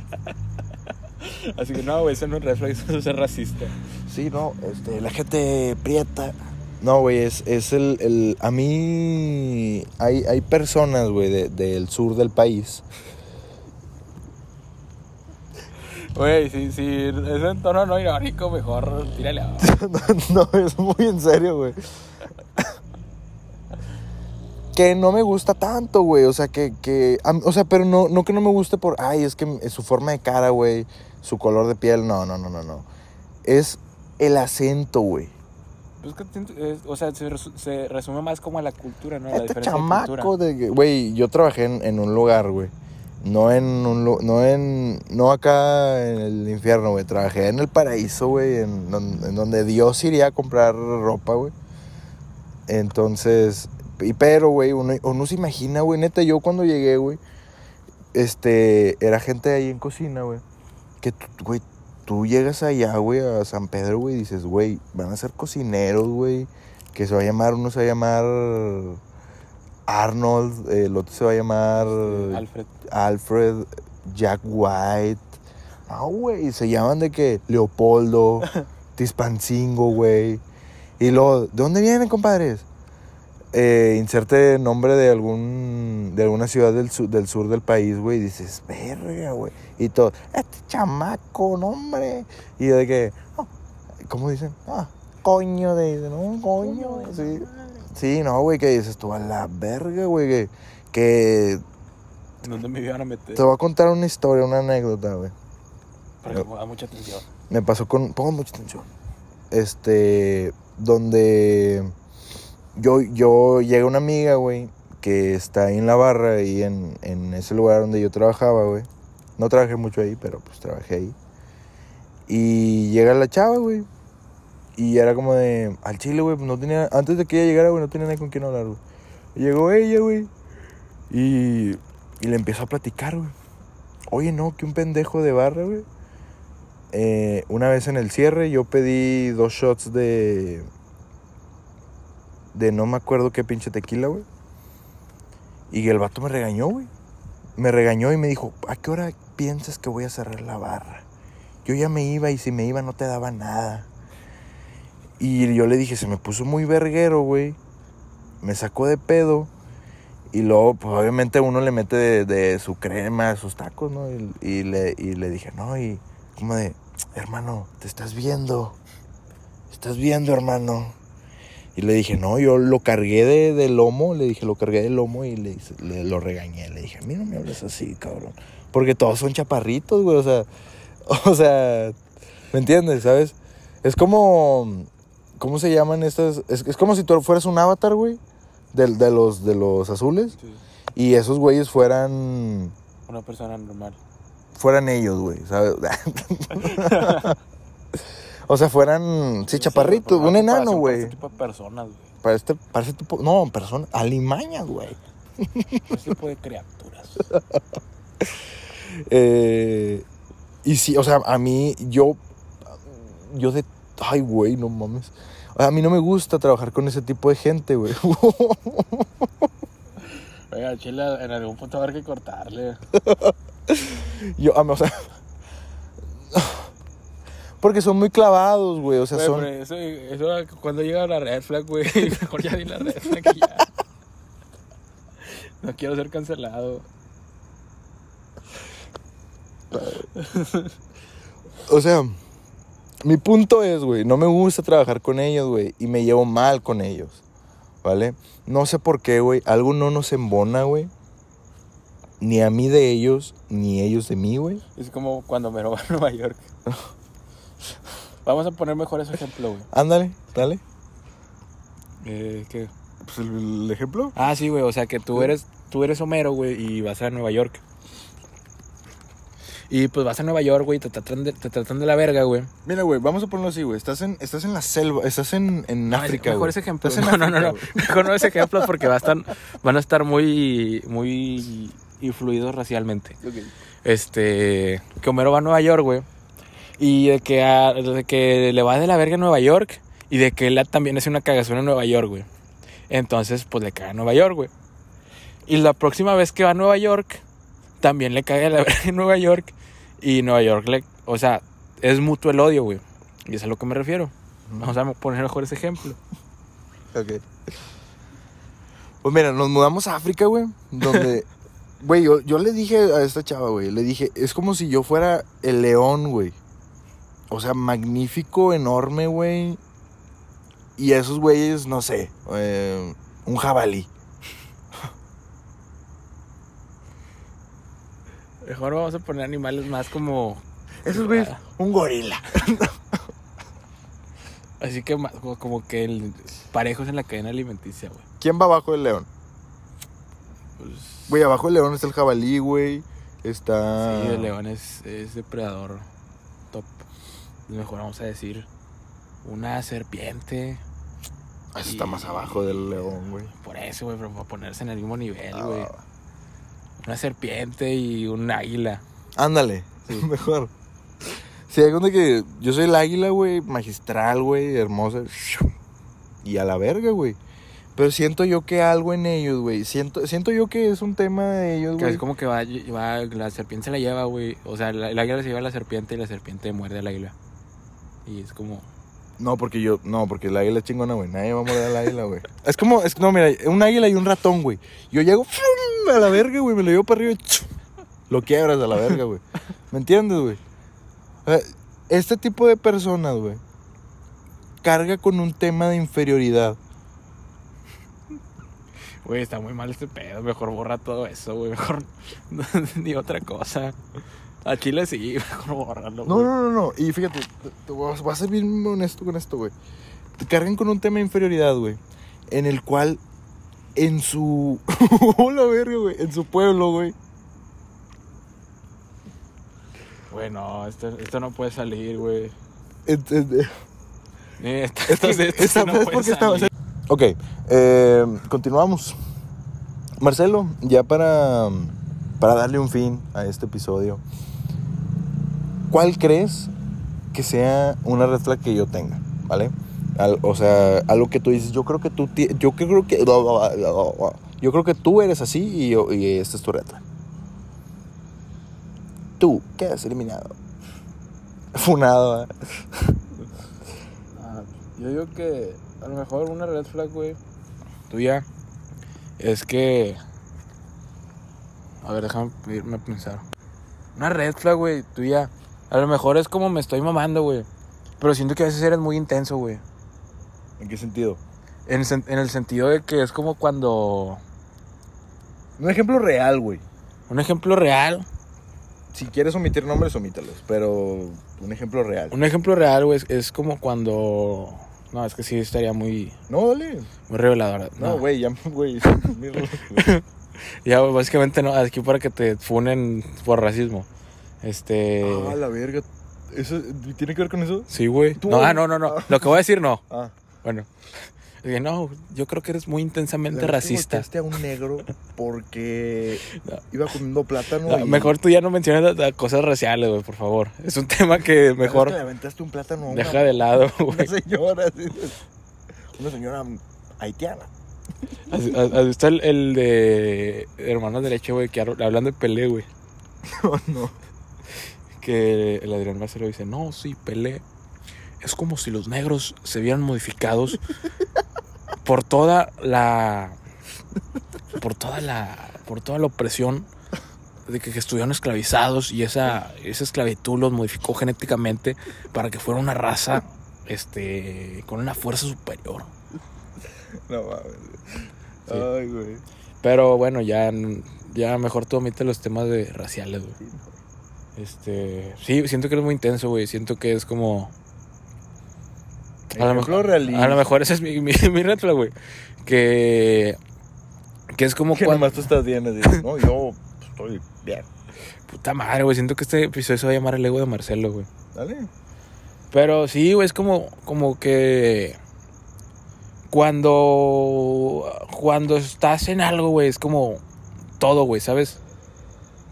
Así que no, güey, eso no es flag, eso es ser racista. Sí, no, este, la gente prieta. No, güey, es, es el, el. A mí. Hay, hay personas, güey, de- del sur del país. Güey, si, si es en tono no irónico, mejor tírale abajo. no, es muy en serio, güey. que no me gusta tanto, güey. O sea, que, que a o sea, pero no, no que no me guste por, ay, es que es su forma de cara, güey, su color de piel, no, no, no, no, no. Es el acento, güey. Pues que o sea, se, resu- se resume más como a la cultura, ¿no? La Este de chamaco de, güey, yo trabajé en, en un lugar, güey. No en un no en, no acá en el infierno, güey. Trabajé en el paraíso, güey, en, en donde Dios iría a comprar ropa, güey. Entonces, y pero, güey, uno, uno se imagina, güey, neta, yo cuando llegué, güey, este, era gente ahí en cocina, güey, que, tú, güey, tú llegas allá, güey, a San Pedro, güey, y dices, güey, van a ser cocineros, güey, que se va a llamar, uno se va a llamar Arnold, el otro se va a llamar Alfred. Alfred, Jack White. No, güey, se llaman de que Leopoldo, Tispancingo, güey. Y luego, ¿de dónde vienen, compadres? Eh, inserte nombre de algún de alguna ciudad del sur del, sur del país, güey, y dices, verga, güey. Y todo, este chamaco, no, hombre. Y de que, "Ah", ¿cómo dicen? Ah, coño de, no, coño, sí. Sí, no, güey, que dices tú a la verga, güey, que, que ¿Dónde me iban a meter? te voy a contar una historia, una anécdota, güey. Que ponga mucha atención. Me pasó con. Pongo mucha atención. Este. Donde. Yo, yo llega una amiga, güey, que está ahí en la barra, ahí en, en ese lugar donde yo trabajaba, güey. No trabajé mucho ahí, pero pues trabajé ahí. Y llega la chava, güey. Y era como de. Al chile, güey, pues no tenía. Antes de que ella llegara, güey, no tenía nadie con quien hablar, güey. Llegó ella, güey. Y. Y le empiezo a platicar, güey. Oye, no, que un pendejo de barra, güey. Eh, una vez en el cierre yo pedí dos shots de... De no me acuerdo qué pinche tequila, güey. Y el vato me regañó, güey. Me regañó y me dijo, ¿a qué hora piensas que voy a cerrar la barra? Yo ya me iba y si me iba no te daba nada. Y yo le dije, se me puso muy verguero, güey. Me sacó de pedo. Y luego, pues obviamente uno le mete de, su crema, sus tacos, ¿no? Y, y le, y le dije, no, y como de, hermano, te estás viendo. Estás viendo, hermano. Y le dije, no, yo lo cargué de, de lomo, le dije, lo cargué de lomo y le, le- lo regañé. Le dije, a mí no me hables así, cabrón. Porque todos son chaparritos, güey, o sea, o sea, ¿me entiendes, sabes? Es como, ¿cómo se llaman estas? Es, es como si tú fueras un avatar, güey, de, de, los, de los azules. Sí, Y esos güeyes fueran, una persona normal. fueran ellos, güey, ¿sabes? o sea, fueran, sí, chaparritos, pero un para- enano, para güey. Este tipo de personas, güey. Para este, para este tipo, no, persona, alimañas, güey. Para Este tipo de criaturas. Eh, y sí, o sea, a mí, yo, yo de, ay, güey, no mames. A mí no me gusta trabajar con ese tipo de gente, güey. Oiga, chile, en algún punto haber que cortarle. yo, a mí, o sea, porque son muy clavados, güey. O sea, Güey, son, eso, eso cuando llega la red flag, güey, mejor ya di la red flag y ya. No quiero ser cancelado. o sea, mi punto es, güey, no me gusta trabajar con ellos, güey, y me llevo mal con ellos, ¿vale? No sé por qué, güey, algo no nos embona, güey. Ni a mí de ellos, ni ellos de mí, güey. Es como cuando me roban a Nueva York. Vamos a poner mejor ese ejemplo, güey. Ándale, dale. Eh, ¿qué? Pues el, el ejemplo. Ah, sí, güey, o sea que tú eres, tú eres Homero, güey, y vas a Nueva York. Y pues vas a Nueva York, güey, te tratan de, te tratan de la verga, güey. Mira, güey, vamos a ponerlo así, güey. Estás en, estás en la selva, estás en, en No, África, Mejor güey. ese ejemplo. No, no, no. Mejor no ese ejemplo porque va a estar, van a estar muy, muy influidos racialmente. Este, que Homero va a Nueva York, güey. Y de que, a- de que le va de la verga a Nueva York. Y de que él también hace una cagazón en Nueva York, güey. Entonces, pues le caga a Nueva York, güey. Y la próxima vez que va a Nueva York, también le caga de la verga en Nueva York. Y Nueva York le. O sea, es mutuo el odio, güey. Y es a lo que me refiero. Vamos a poner mejor ese ejemplo. Ok. Pues mira, nos mudamos a África, güey. Donde. Güey, yo, yo le dije a esta chava, güey. Le dije, es como si yo fuera el león, güey. O sea, magnífico, enorme, güey. Y esos güeyes, no sé. eh, un jabalí. Mejor vamos a poner animales más como. Esos güeyes, un gorila. Así que más como- como que el parejos en la cadena alimenticia, güey. ¿Quién va abajo del león? Pues, Güey, abajo del león está el jabalí, güey. Está. Sí, el león es, es depredador. Mejor vamos a decir una serpiente. Ah, eso está más abajo del león, güey. Por eso, güey, pero para ponerse en el mismo nivel, Ah, güey. Una serpiente y un águila. Ándale, mejor. Sí, hay cuenta que yo soy el águila, güey, magistral, güey, hermosa. Y a la verga, güey. Pero siento yo que algo en ellos, güey. Siento, siento yo que es un tema de ellos, Que güey. es como que va, va- la serpiente se la lleva, güey. O sea, la- el águila se lleva a la serpiente y la serpiente muerde al águila. Y es como... No, porque yo, no, porque el águila es chingona, güey. Nadie va a morder al águila, güey. Es como, es no, mira, un águila y un ratón, güey. Yo llego ¡fum! a la verga, güey. Me lo llevo para arriba y lo quiebras a la verga, güey. ¿Me entiendes, güey? O sea, este tipo de personas, güey, carga con un tema de inferioridad. Güey, está muy mal este pedo. Mejor borra todo eso, güey. Mejor ni otra cosa. A Chile sí, mejor borrarlo. No, no, no, no. Y fíjate, te- te voy a- ser bien honesto con esto, güey. Te cargan con un tema de inferioridad, güey. En el cual, en su. Hola, verga, güey. En su pueblo, güey. Güey, no, esto, esto no puede salir, güey. En- en- Eh, Esto, Esta- esto- esto esta- no ¿sabes puede por qué estaba- salir. Ok, eh, continuamos. Marcelo, ya para, para darle un fin a este episodio, ¿cuál crees que sea una red flag que yo tenga? ¿Vale? Al- o sea, algo que tú dices, yo creo que tú, yo creo que, yo creo que tú eres así y esta es tu red flag. Tú quedas eliminado. Funado. ¿eh? Ah, Yo digo que a lo mejor una red flag, güey, tuya, es que... A ver, déjame irme a pensar. Una red flag, güey, tuya. A lo mejor es como me estoy mamando, güey. Pero siento que a veces eres muy intenso, güey. ¿En qué sentido? En, en el sentido de que es como cuando... Un ejemplo real, güey. Un ejemplo real. Si quieres omitir nombres, omítalos. Pero un ejemplo real. Un ejemplo real, güey, es, es como cuando... No, es que sí estaría muy, No, dale. muy revelador. No, güey, ya, güey. Ya, básicamente no, aquí para que te funen por racismo. Este... Ah, la verga. ¿Eso tiene que ver con eso? Sí, güey. Tú- No, ah, no, no, no. Lo que voy a decir no. Ah. Bueno. No, yo creo que eres muy intensamente racista. a un negro porque No. iba comiendo plátano. No, y- Mejor tú ya no menciones las- cosas raciales, güey, por favor. Es un tema que mejor que le aventaste un plátano a una, deja de lado, una güey. señora. así. Una señora haitiana. ¿Has, visto el, el de Hermanos de Leche, güey, que habl- hablan de Pelé, güey? No, no. Que el Adrián Marcelo dice, no, sí, Pelé. Es como si los negros se vieran modificados por toda la... Por toda la... Por toda la opresión de que, que estuvieron esclavizados y esa, esa esclavitud los modificó genéticamente para que fuera una raza este, con una fuerza superior. No mames. Sí. Ay, güey. Pero bueno, ya, ya mejor tú omite los temas de raciales, güey. Este, sí, siento que eres muy intenso, güey. Siento que es como. A lo, mejor, a lo mejor ese es mi, mi, mi flag, güey. Que. Que es como Que cuando. nomás tú estás bien. Así. No, yo estoy bien. Puta madre, güey. Siento que este episodio se va a llamar el ego de Marcelo, güey. Dale. Pero sí, güey, es como, como que. Cuando. Cuando estás en algo, güey, es como. Todo, güey, ¿sabes?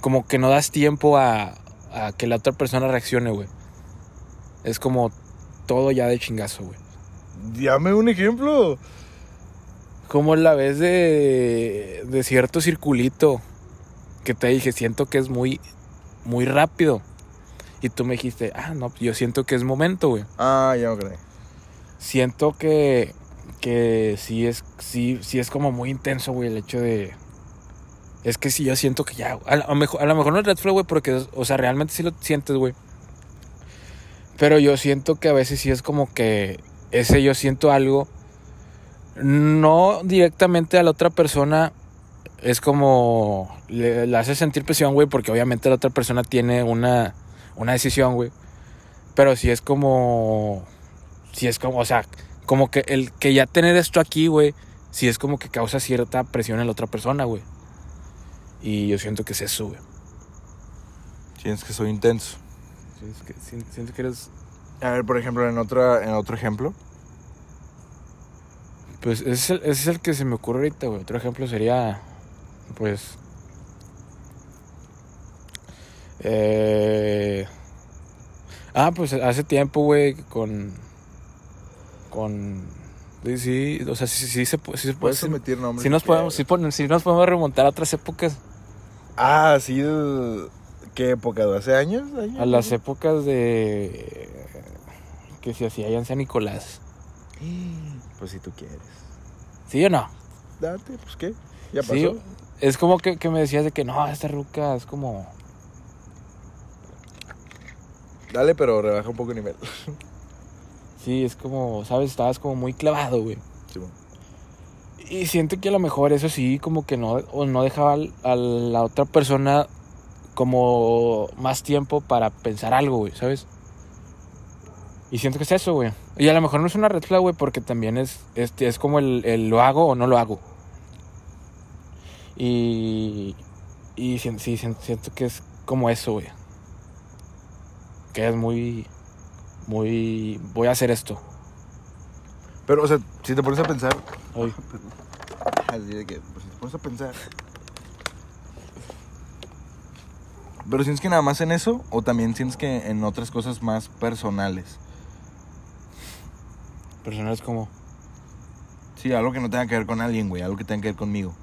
Como que no das tiempo a, a que la otra persona reaccione, güey. Es como todo ya de chingazo, güey. Dame un ejemplo. Como la vez de, de cierto circulito que te dije, siento que es muy, muy rápido. Y tú me dijiste, ah, no, yo siento que es momento, güey. Ah, ya me creí. Siento que, que sí, es, sí, sí es como muy intenso, güey, el hecho de... Es que sí, yo siento que ya... A, lo mejor, a lo mejor no es red flag, güey, porque, o sea, realmente sí lo sientes, güey. Pero yo siento que a veces sí es como que ese yo siento algo. No directamente a la otra persona. Es como. Le, hace sentir presión, güey, porque obviamente la otra persona tiene una, una decisión, güey. Pero sí es como. Sí es como, o sea, como que el que ya tener esto aquí, güey, sí es como que causa cierta presión en la otra persona, güey. Y yo siento que es eso, güey. Tienes que soy intenso. Sí, es que siento que eres A ver, por ejemplo, en otra, en otro ejemplo. Pues ese es, el, ese es el que se me ocurre ahorita, güey. Otro ejemplo sería, pues... Eh... Ah, pues hace tiempo, güey, con... Con... Sí, sí, o sea, sí, sí, se, sí se puede... Puedes Sí, sí nos si podemos, sí nos podemos remontar a otras épocas. Ah, sí. el- ¿Qué época? ¿De hace años? ¿Años? A las épocas de... Que se hacía allá en San Nicolás. Pues si tú quieres. ¿Sí o no? Date, pues qué. Ya pasó. Sí, es como que, que me decías de que no, esta ruca es como... Dale, pero rebaja un poco el nivel. Sí, es como, ¿sabes? Estabas como muy clavado, güey. Y siento que a lo mejor eso sí, como que no, o no dejaba a la otra persona como más tiempo para pensar algo, güey, ¿sabes? Y siento que es eso, güey. Y a lo mejor no es una red flag, güey, porque también es, es, como el, el lo hago o no lo hago. Y, y siento que es como eso, güey. Que es muy, muy, voy a hacer esto. Pero, o sea, si te pones a pensar. Ay. Así de que, pues si te pones a pensar. Pero sientes que nada más en eso, o también sientes que en otras cosas más personales. Personas como... Sí, algo que no tenga que ver con alguien, güey, algo que tenga que ver conmigo.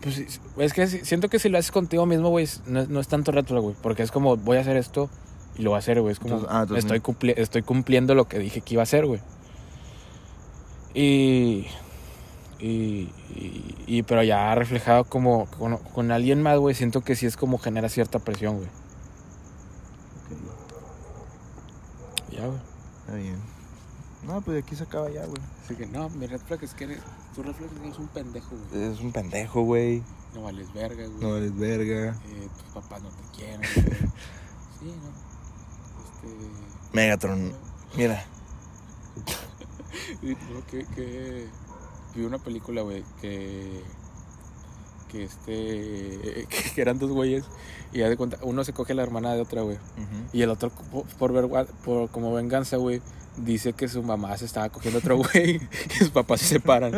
Pues es que si- siento que si lo haces contigo mismo, güey, no, es- no es tanto flag, güey. Porque es como, voy a hacer esto Y lo va a hacer, güey. Es como, Entonces- ah, entonces estoy, cumpli- estoy cumpliendo lo que dije que iba a hacer, güey. Y, y, y, y- pero ya reflejado como con, con alguien más, güey, siento que sí es como genera cierta presión, güey. Ya, güey. Está bien. No, pues aquí se acaba ya, güey. Así que no, mi red flag es que eres, tu red flag es que eres un pendejo, güey. Es un pendejo, güey. No vales verga, güey. No eres verga. Eh, tus papás no te quieren, güey. Sí, no. Megatron. Mira. Que, que vi una película, güey, que que este que, eran dos güeyes y ya de cuenta uno se coge a la hermana de otra, güey, y el otro por, vergua- por como venganza, güey, dice que su mamá se estaba cogiendo a otro güey y sus papás se separan.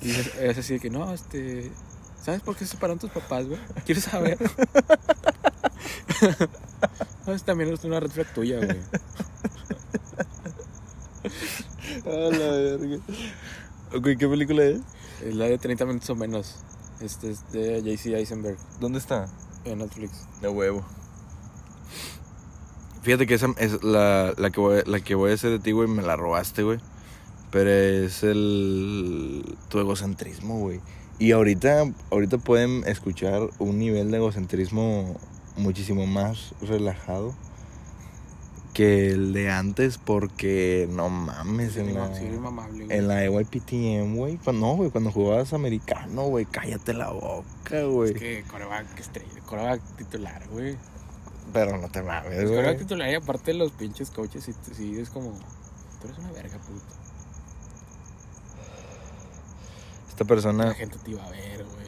Y es, es así de que no, este, ¿sabes por qué se separaron tus papás, güey? ¿Quieres saber? no, es también es una red flag tuya, güey. A la verga. Ok, ¿qué película es? Es la de 30 minutos o menos. Este es de JC Eisenberg ¿Dónde está? en Netflix. De huevo. Fíjate que esa es la, la, que voy, la que voy a hacer de ti, güey, me la robaste, güey. Pero es el... tu egocentrismo, güey. Y ahorita, ahorita pueden escuchar un nivel de egocentrismo muchísimo más relajado que el de antes porque no mames en la, en la EYPTM, güey. No, güey, cuando jugabas americano, güey, cállate la boca, güey. Es que coreback estrella, coreback titular, güey. Pero no te mames, Es coreback güey. titular y aparte de los pinches coaches, y sí, es como, tú eres una verga, puto. Esta persona La gente te iba a ver, güey.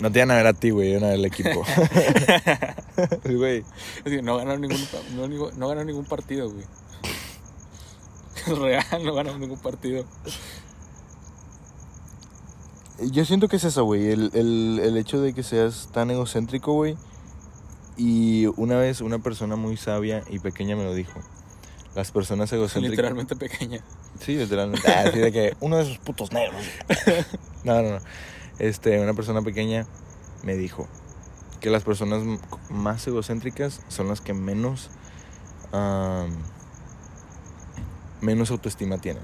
No te iban a ver a ti, güey, iban a ver el equipo. Güey, Es que no ganaron ningún, no, ganaron ningún partido, güey. Es real, no ganaron ningún partido. yo siento que es eso, güey, el, el, el hecho de que seas tan egocéntrico, güey. Y una vez una persona muy sabia y pequeña me lo dijo. Las personas egocéntricas... Literalmente pequeña. Sí, literalmente. Ah, así de que uno de esos putos negros. No, no, no. Este, una persona pequeña me dijo que las personas más egocéntricas son las que menos menos autoestima tienen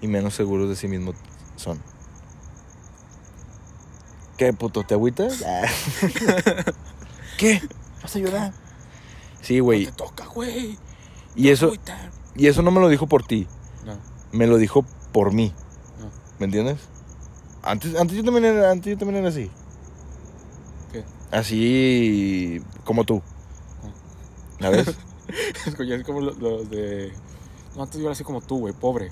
y menos seguros de sí mismos son. ¿Qué puto te agüitas? Ah. ¿Qué? ¿Vas a llorar? Sí, güey. No te toca, güey. Y eso y eso no me lo dijo por ti. No, me lo dijo por mí. no. ¿Me entiendes? Antes, antes, yo también era, antes yo también era así. ¿Qué? Así como tú. ¿Sabes? Es que ya es como los, los de. No, antes yo era así como tú, güey, pobre.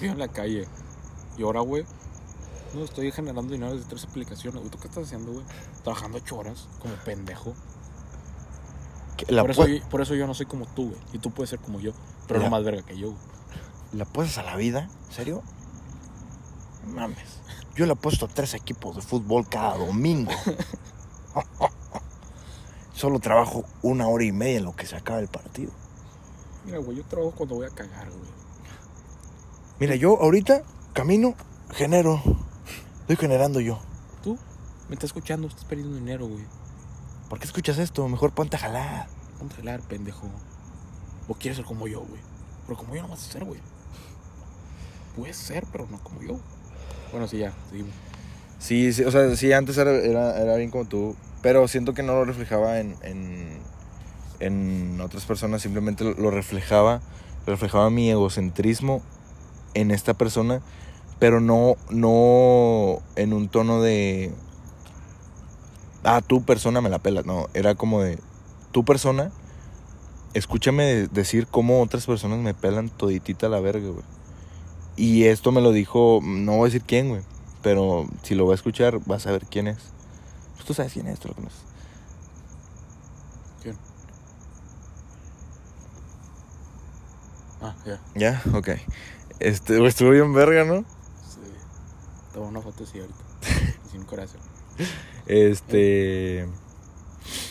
Vivo en la calle. Y ahora, güey, no estoy generando dinero desde tres aplicaciones. güey. ¿Tú qué estás haciendo, güey? Trabajando ocho horas, como pendejo. La, por, eso, por eso yo no soy como tú, güey. Y tú puedes ser como yo. Pero no más verga que yo, güey. ¿La apuestas a la vida? ¿En serio? Mames. Yo le apuesto a tres equipos de fútbol cada domingo. Solo trabajo una hora y media en lo que se acaba el partido. Mira, güey, yo trabajo cuando voy a cagar, güey. Mira, yo ahorita camino, genero. Estoy generando yo. Tú me estás escuchando, estás perdiendo dinero, güey. ¿Por qué escuchas esto? Mejor ponte a jalar. Vamos a hablar, pendejo. Vos quieres ser como yo, güey. Pero como yo no vas a ser, güey. Puedes ser, pero no como yo. Bueno, sí, ya, seguimos. Sí, sí, o sea, sí, antes era, era, bien como tú, pero siento que no lo reflejaba en, en, otras personas, simplemente lo, reflejaba, reflejaba mi egocentrismo en esta persona, pero no, no en un tono de, ah, tu persona me la pelas, no, era como de, tu persona, escúchame de- decir cómo otras personas me pelan toditita la verga, güey. Y esto me lo dijo, no voy a decir quién, güey. Pero si lo va a escuchar, vas a ver quién es. Pues tú sabes quién es, tú lo conoces. ¿Quién? Ah, ya. Ya, ok. Este, güey, estuvo bien verga, ¿no? Sí. Toma una foto así ahorita. Sin corazón. Este.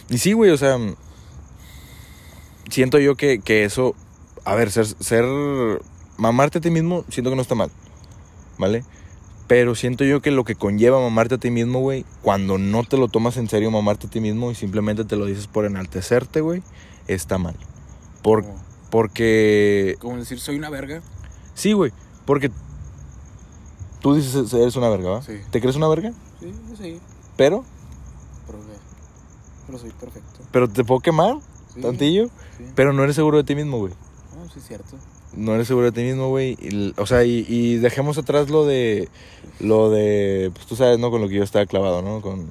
Y sí, güey, o sea. Siento yo que, que eso. A ver, ser, ser. Mamarte a ti mismo, siento que no está mal. ¿Vale? Pero siento yo que lo que conlleva mamarte a ti mismo, güey, cuando no te lo tomas en serio mamarte a ti mismo y simplemente te lo dices por enaltecerte, güey, está mal. Por, Como, porque... como decir, soy una verga. Sí, güey, porque tú dices eres una verga, ¿va? Sí. ¿Te crees una verga? Sí, sí. Pero, Pero, pero soy perfecto. pero te puedo quemar, Sí, tantillo, sí. pero no eres seguro de ti mismo, güey. No, sí es cierto. No eres seguro de ti mismo, güey. O sea, y, y dejemos atrás lo de. Lo de. Pues tú sabes, ¿no? Con lo que yo estaba clavado, ¿no? Con.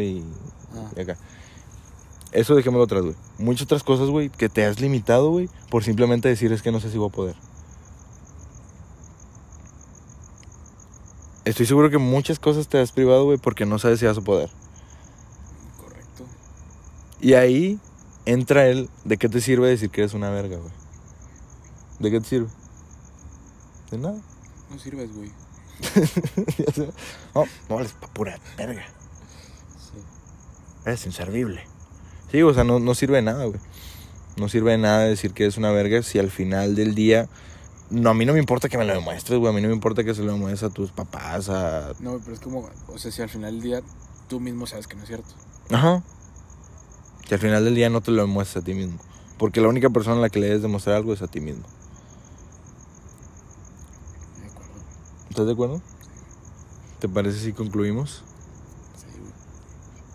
y, Ah, y acá. Eso dejémoslo atrás, güey. Muchas otras cosas, güey, que te has limitado, güey, por simplemente decir es que no sé si voy a poder. Estoy seguro que muchas cosas te has privado, güey, porque no sabes si vas a poder. correcto. Y ahí entra el de qué te sirve decir que eres una verga, güey. ¿De qué te sirve? De nada. No sirves, güey. No, no vales pa' pura verga. Sí. Eres inservible. Sí, o sea, no, no sirve de nada, güey. No sirve de nada decir que es una verga si al final del día. No, a mí no me importa que me lo demuestres, güey. A mí no me importa que se lo demuestres a tus papás, a. No, pero es como, o sea, si al final del día tú mismo sabes que no es cierto. Ajá. Que al final del día no te lo demuestres a ti mismo. Porque la única persona a la que le debes demostrar algo es a ti mismo. De acuerdo. ¿Estás de acuerdo? ¿Te parece si concluimos? Sí, güey.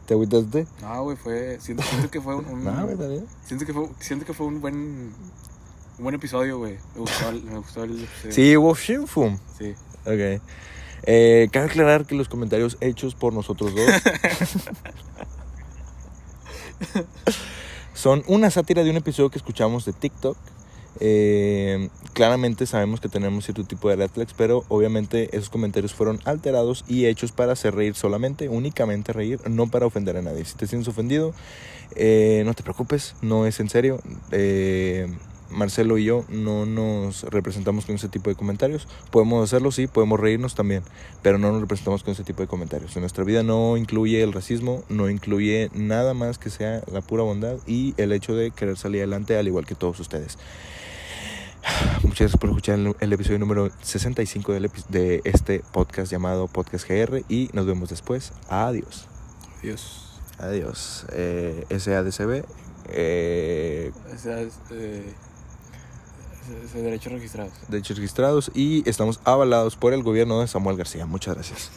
¿Te agüitaste? No, güey, fue. Siento, siento que fue un. un- No, güey, está bien. siento, que fue, siento que fue un buen. Un buen episodio, güey. Me gustó el, me gustó el episodio. Sí, hubo shinfum. Sí. Ok. Eh, cabe aclarar que los comentarios hechos por nosotros dos son una sátira de un episodio que escuchamos de TikTok. Eh, claramente sabemos que tenemos cierto tipo de red flags, pero obviamente esos comentarios fueron alterados y hechos para hacer reír solamente, únicamente reír, no para ofender a nadie. Si te sientes ofendido, eh, no te preocupes, no es en serio. Eh, Marcelo y yo no nos representamos con ese tipo de comentarios. Podemos hacerlo, sí, podemos reírnos también, pero no nos representamos con ese tipo de comentarios. En nuestra vida no incluye el racismo, no incluye nada más que sea la pura bondad y el hecho de querer salir adelante al igual que todos ustedes. Muchas gracias por escuchar el, el episodio número 65 del de este podcast llamado Podcast GR y nos vemos después. Adiós. Adiós. Adiós. Eh, SADCB. Eh, eh, derechos registrados. derechos registrados y estamos avalados por el gobierno de Samuel García. Muchas gracias.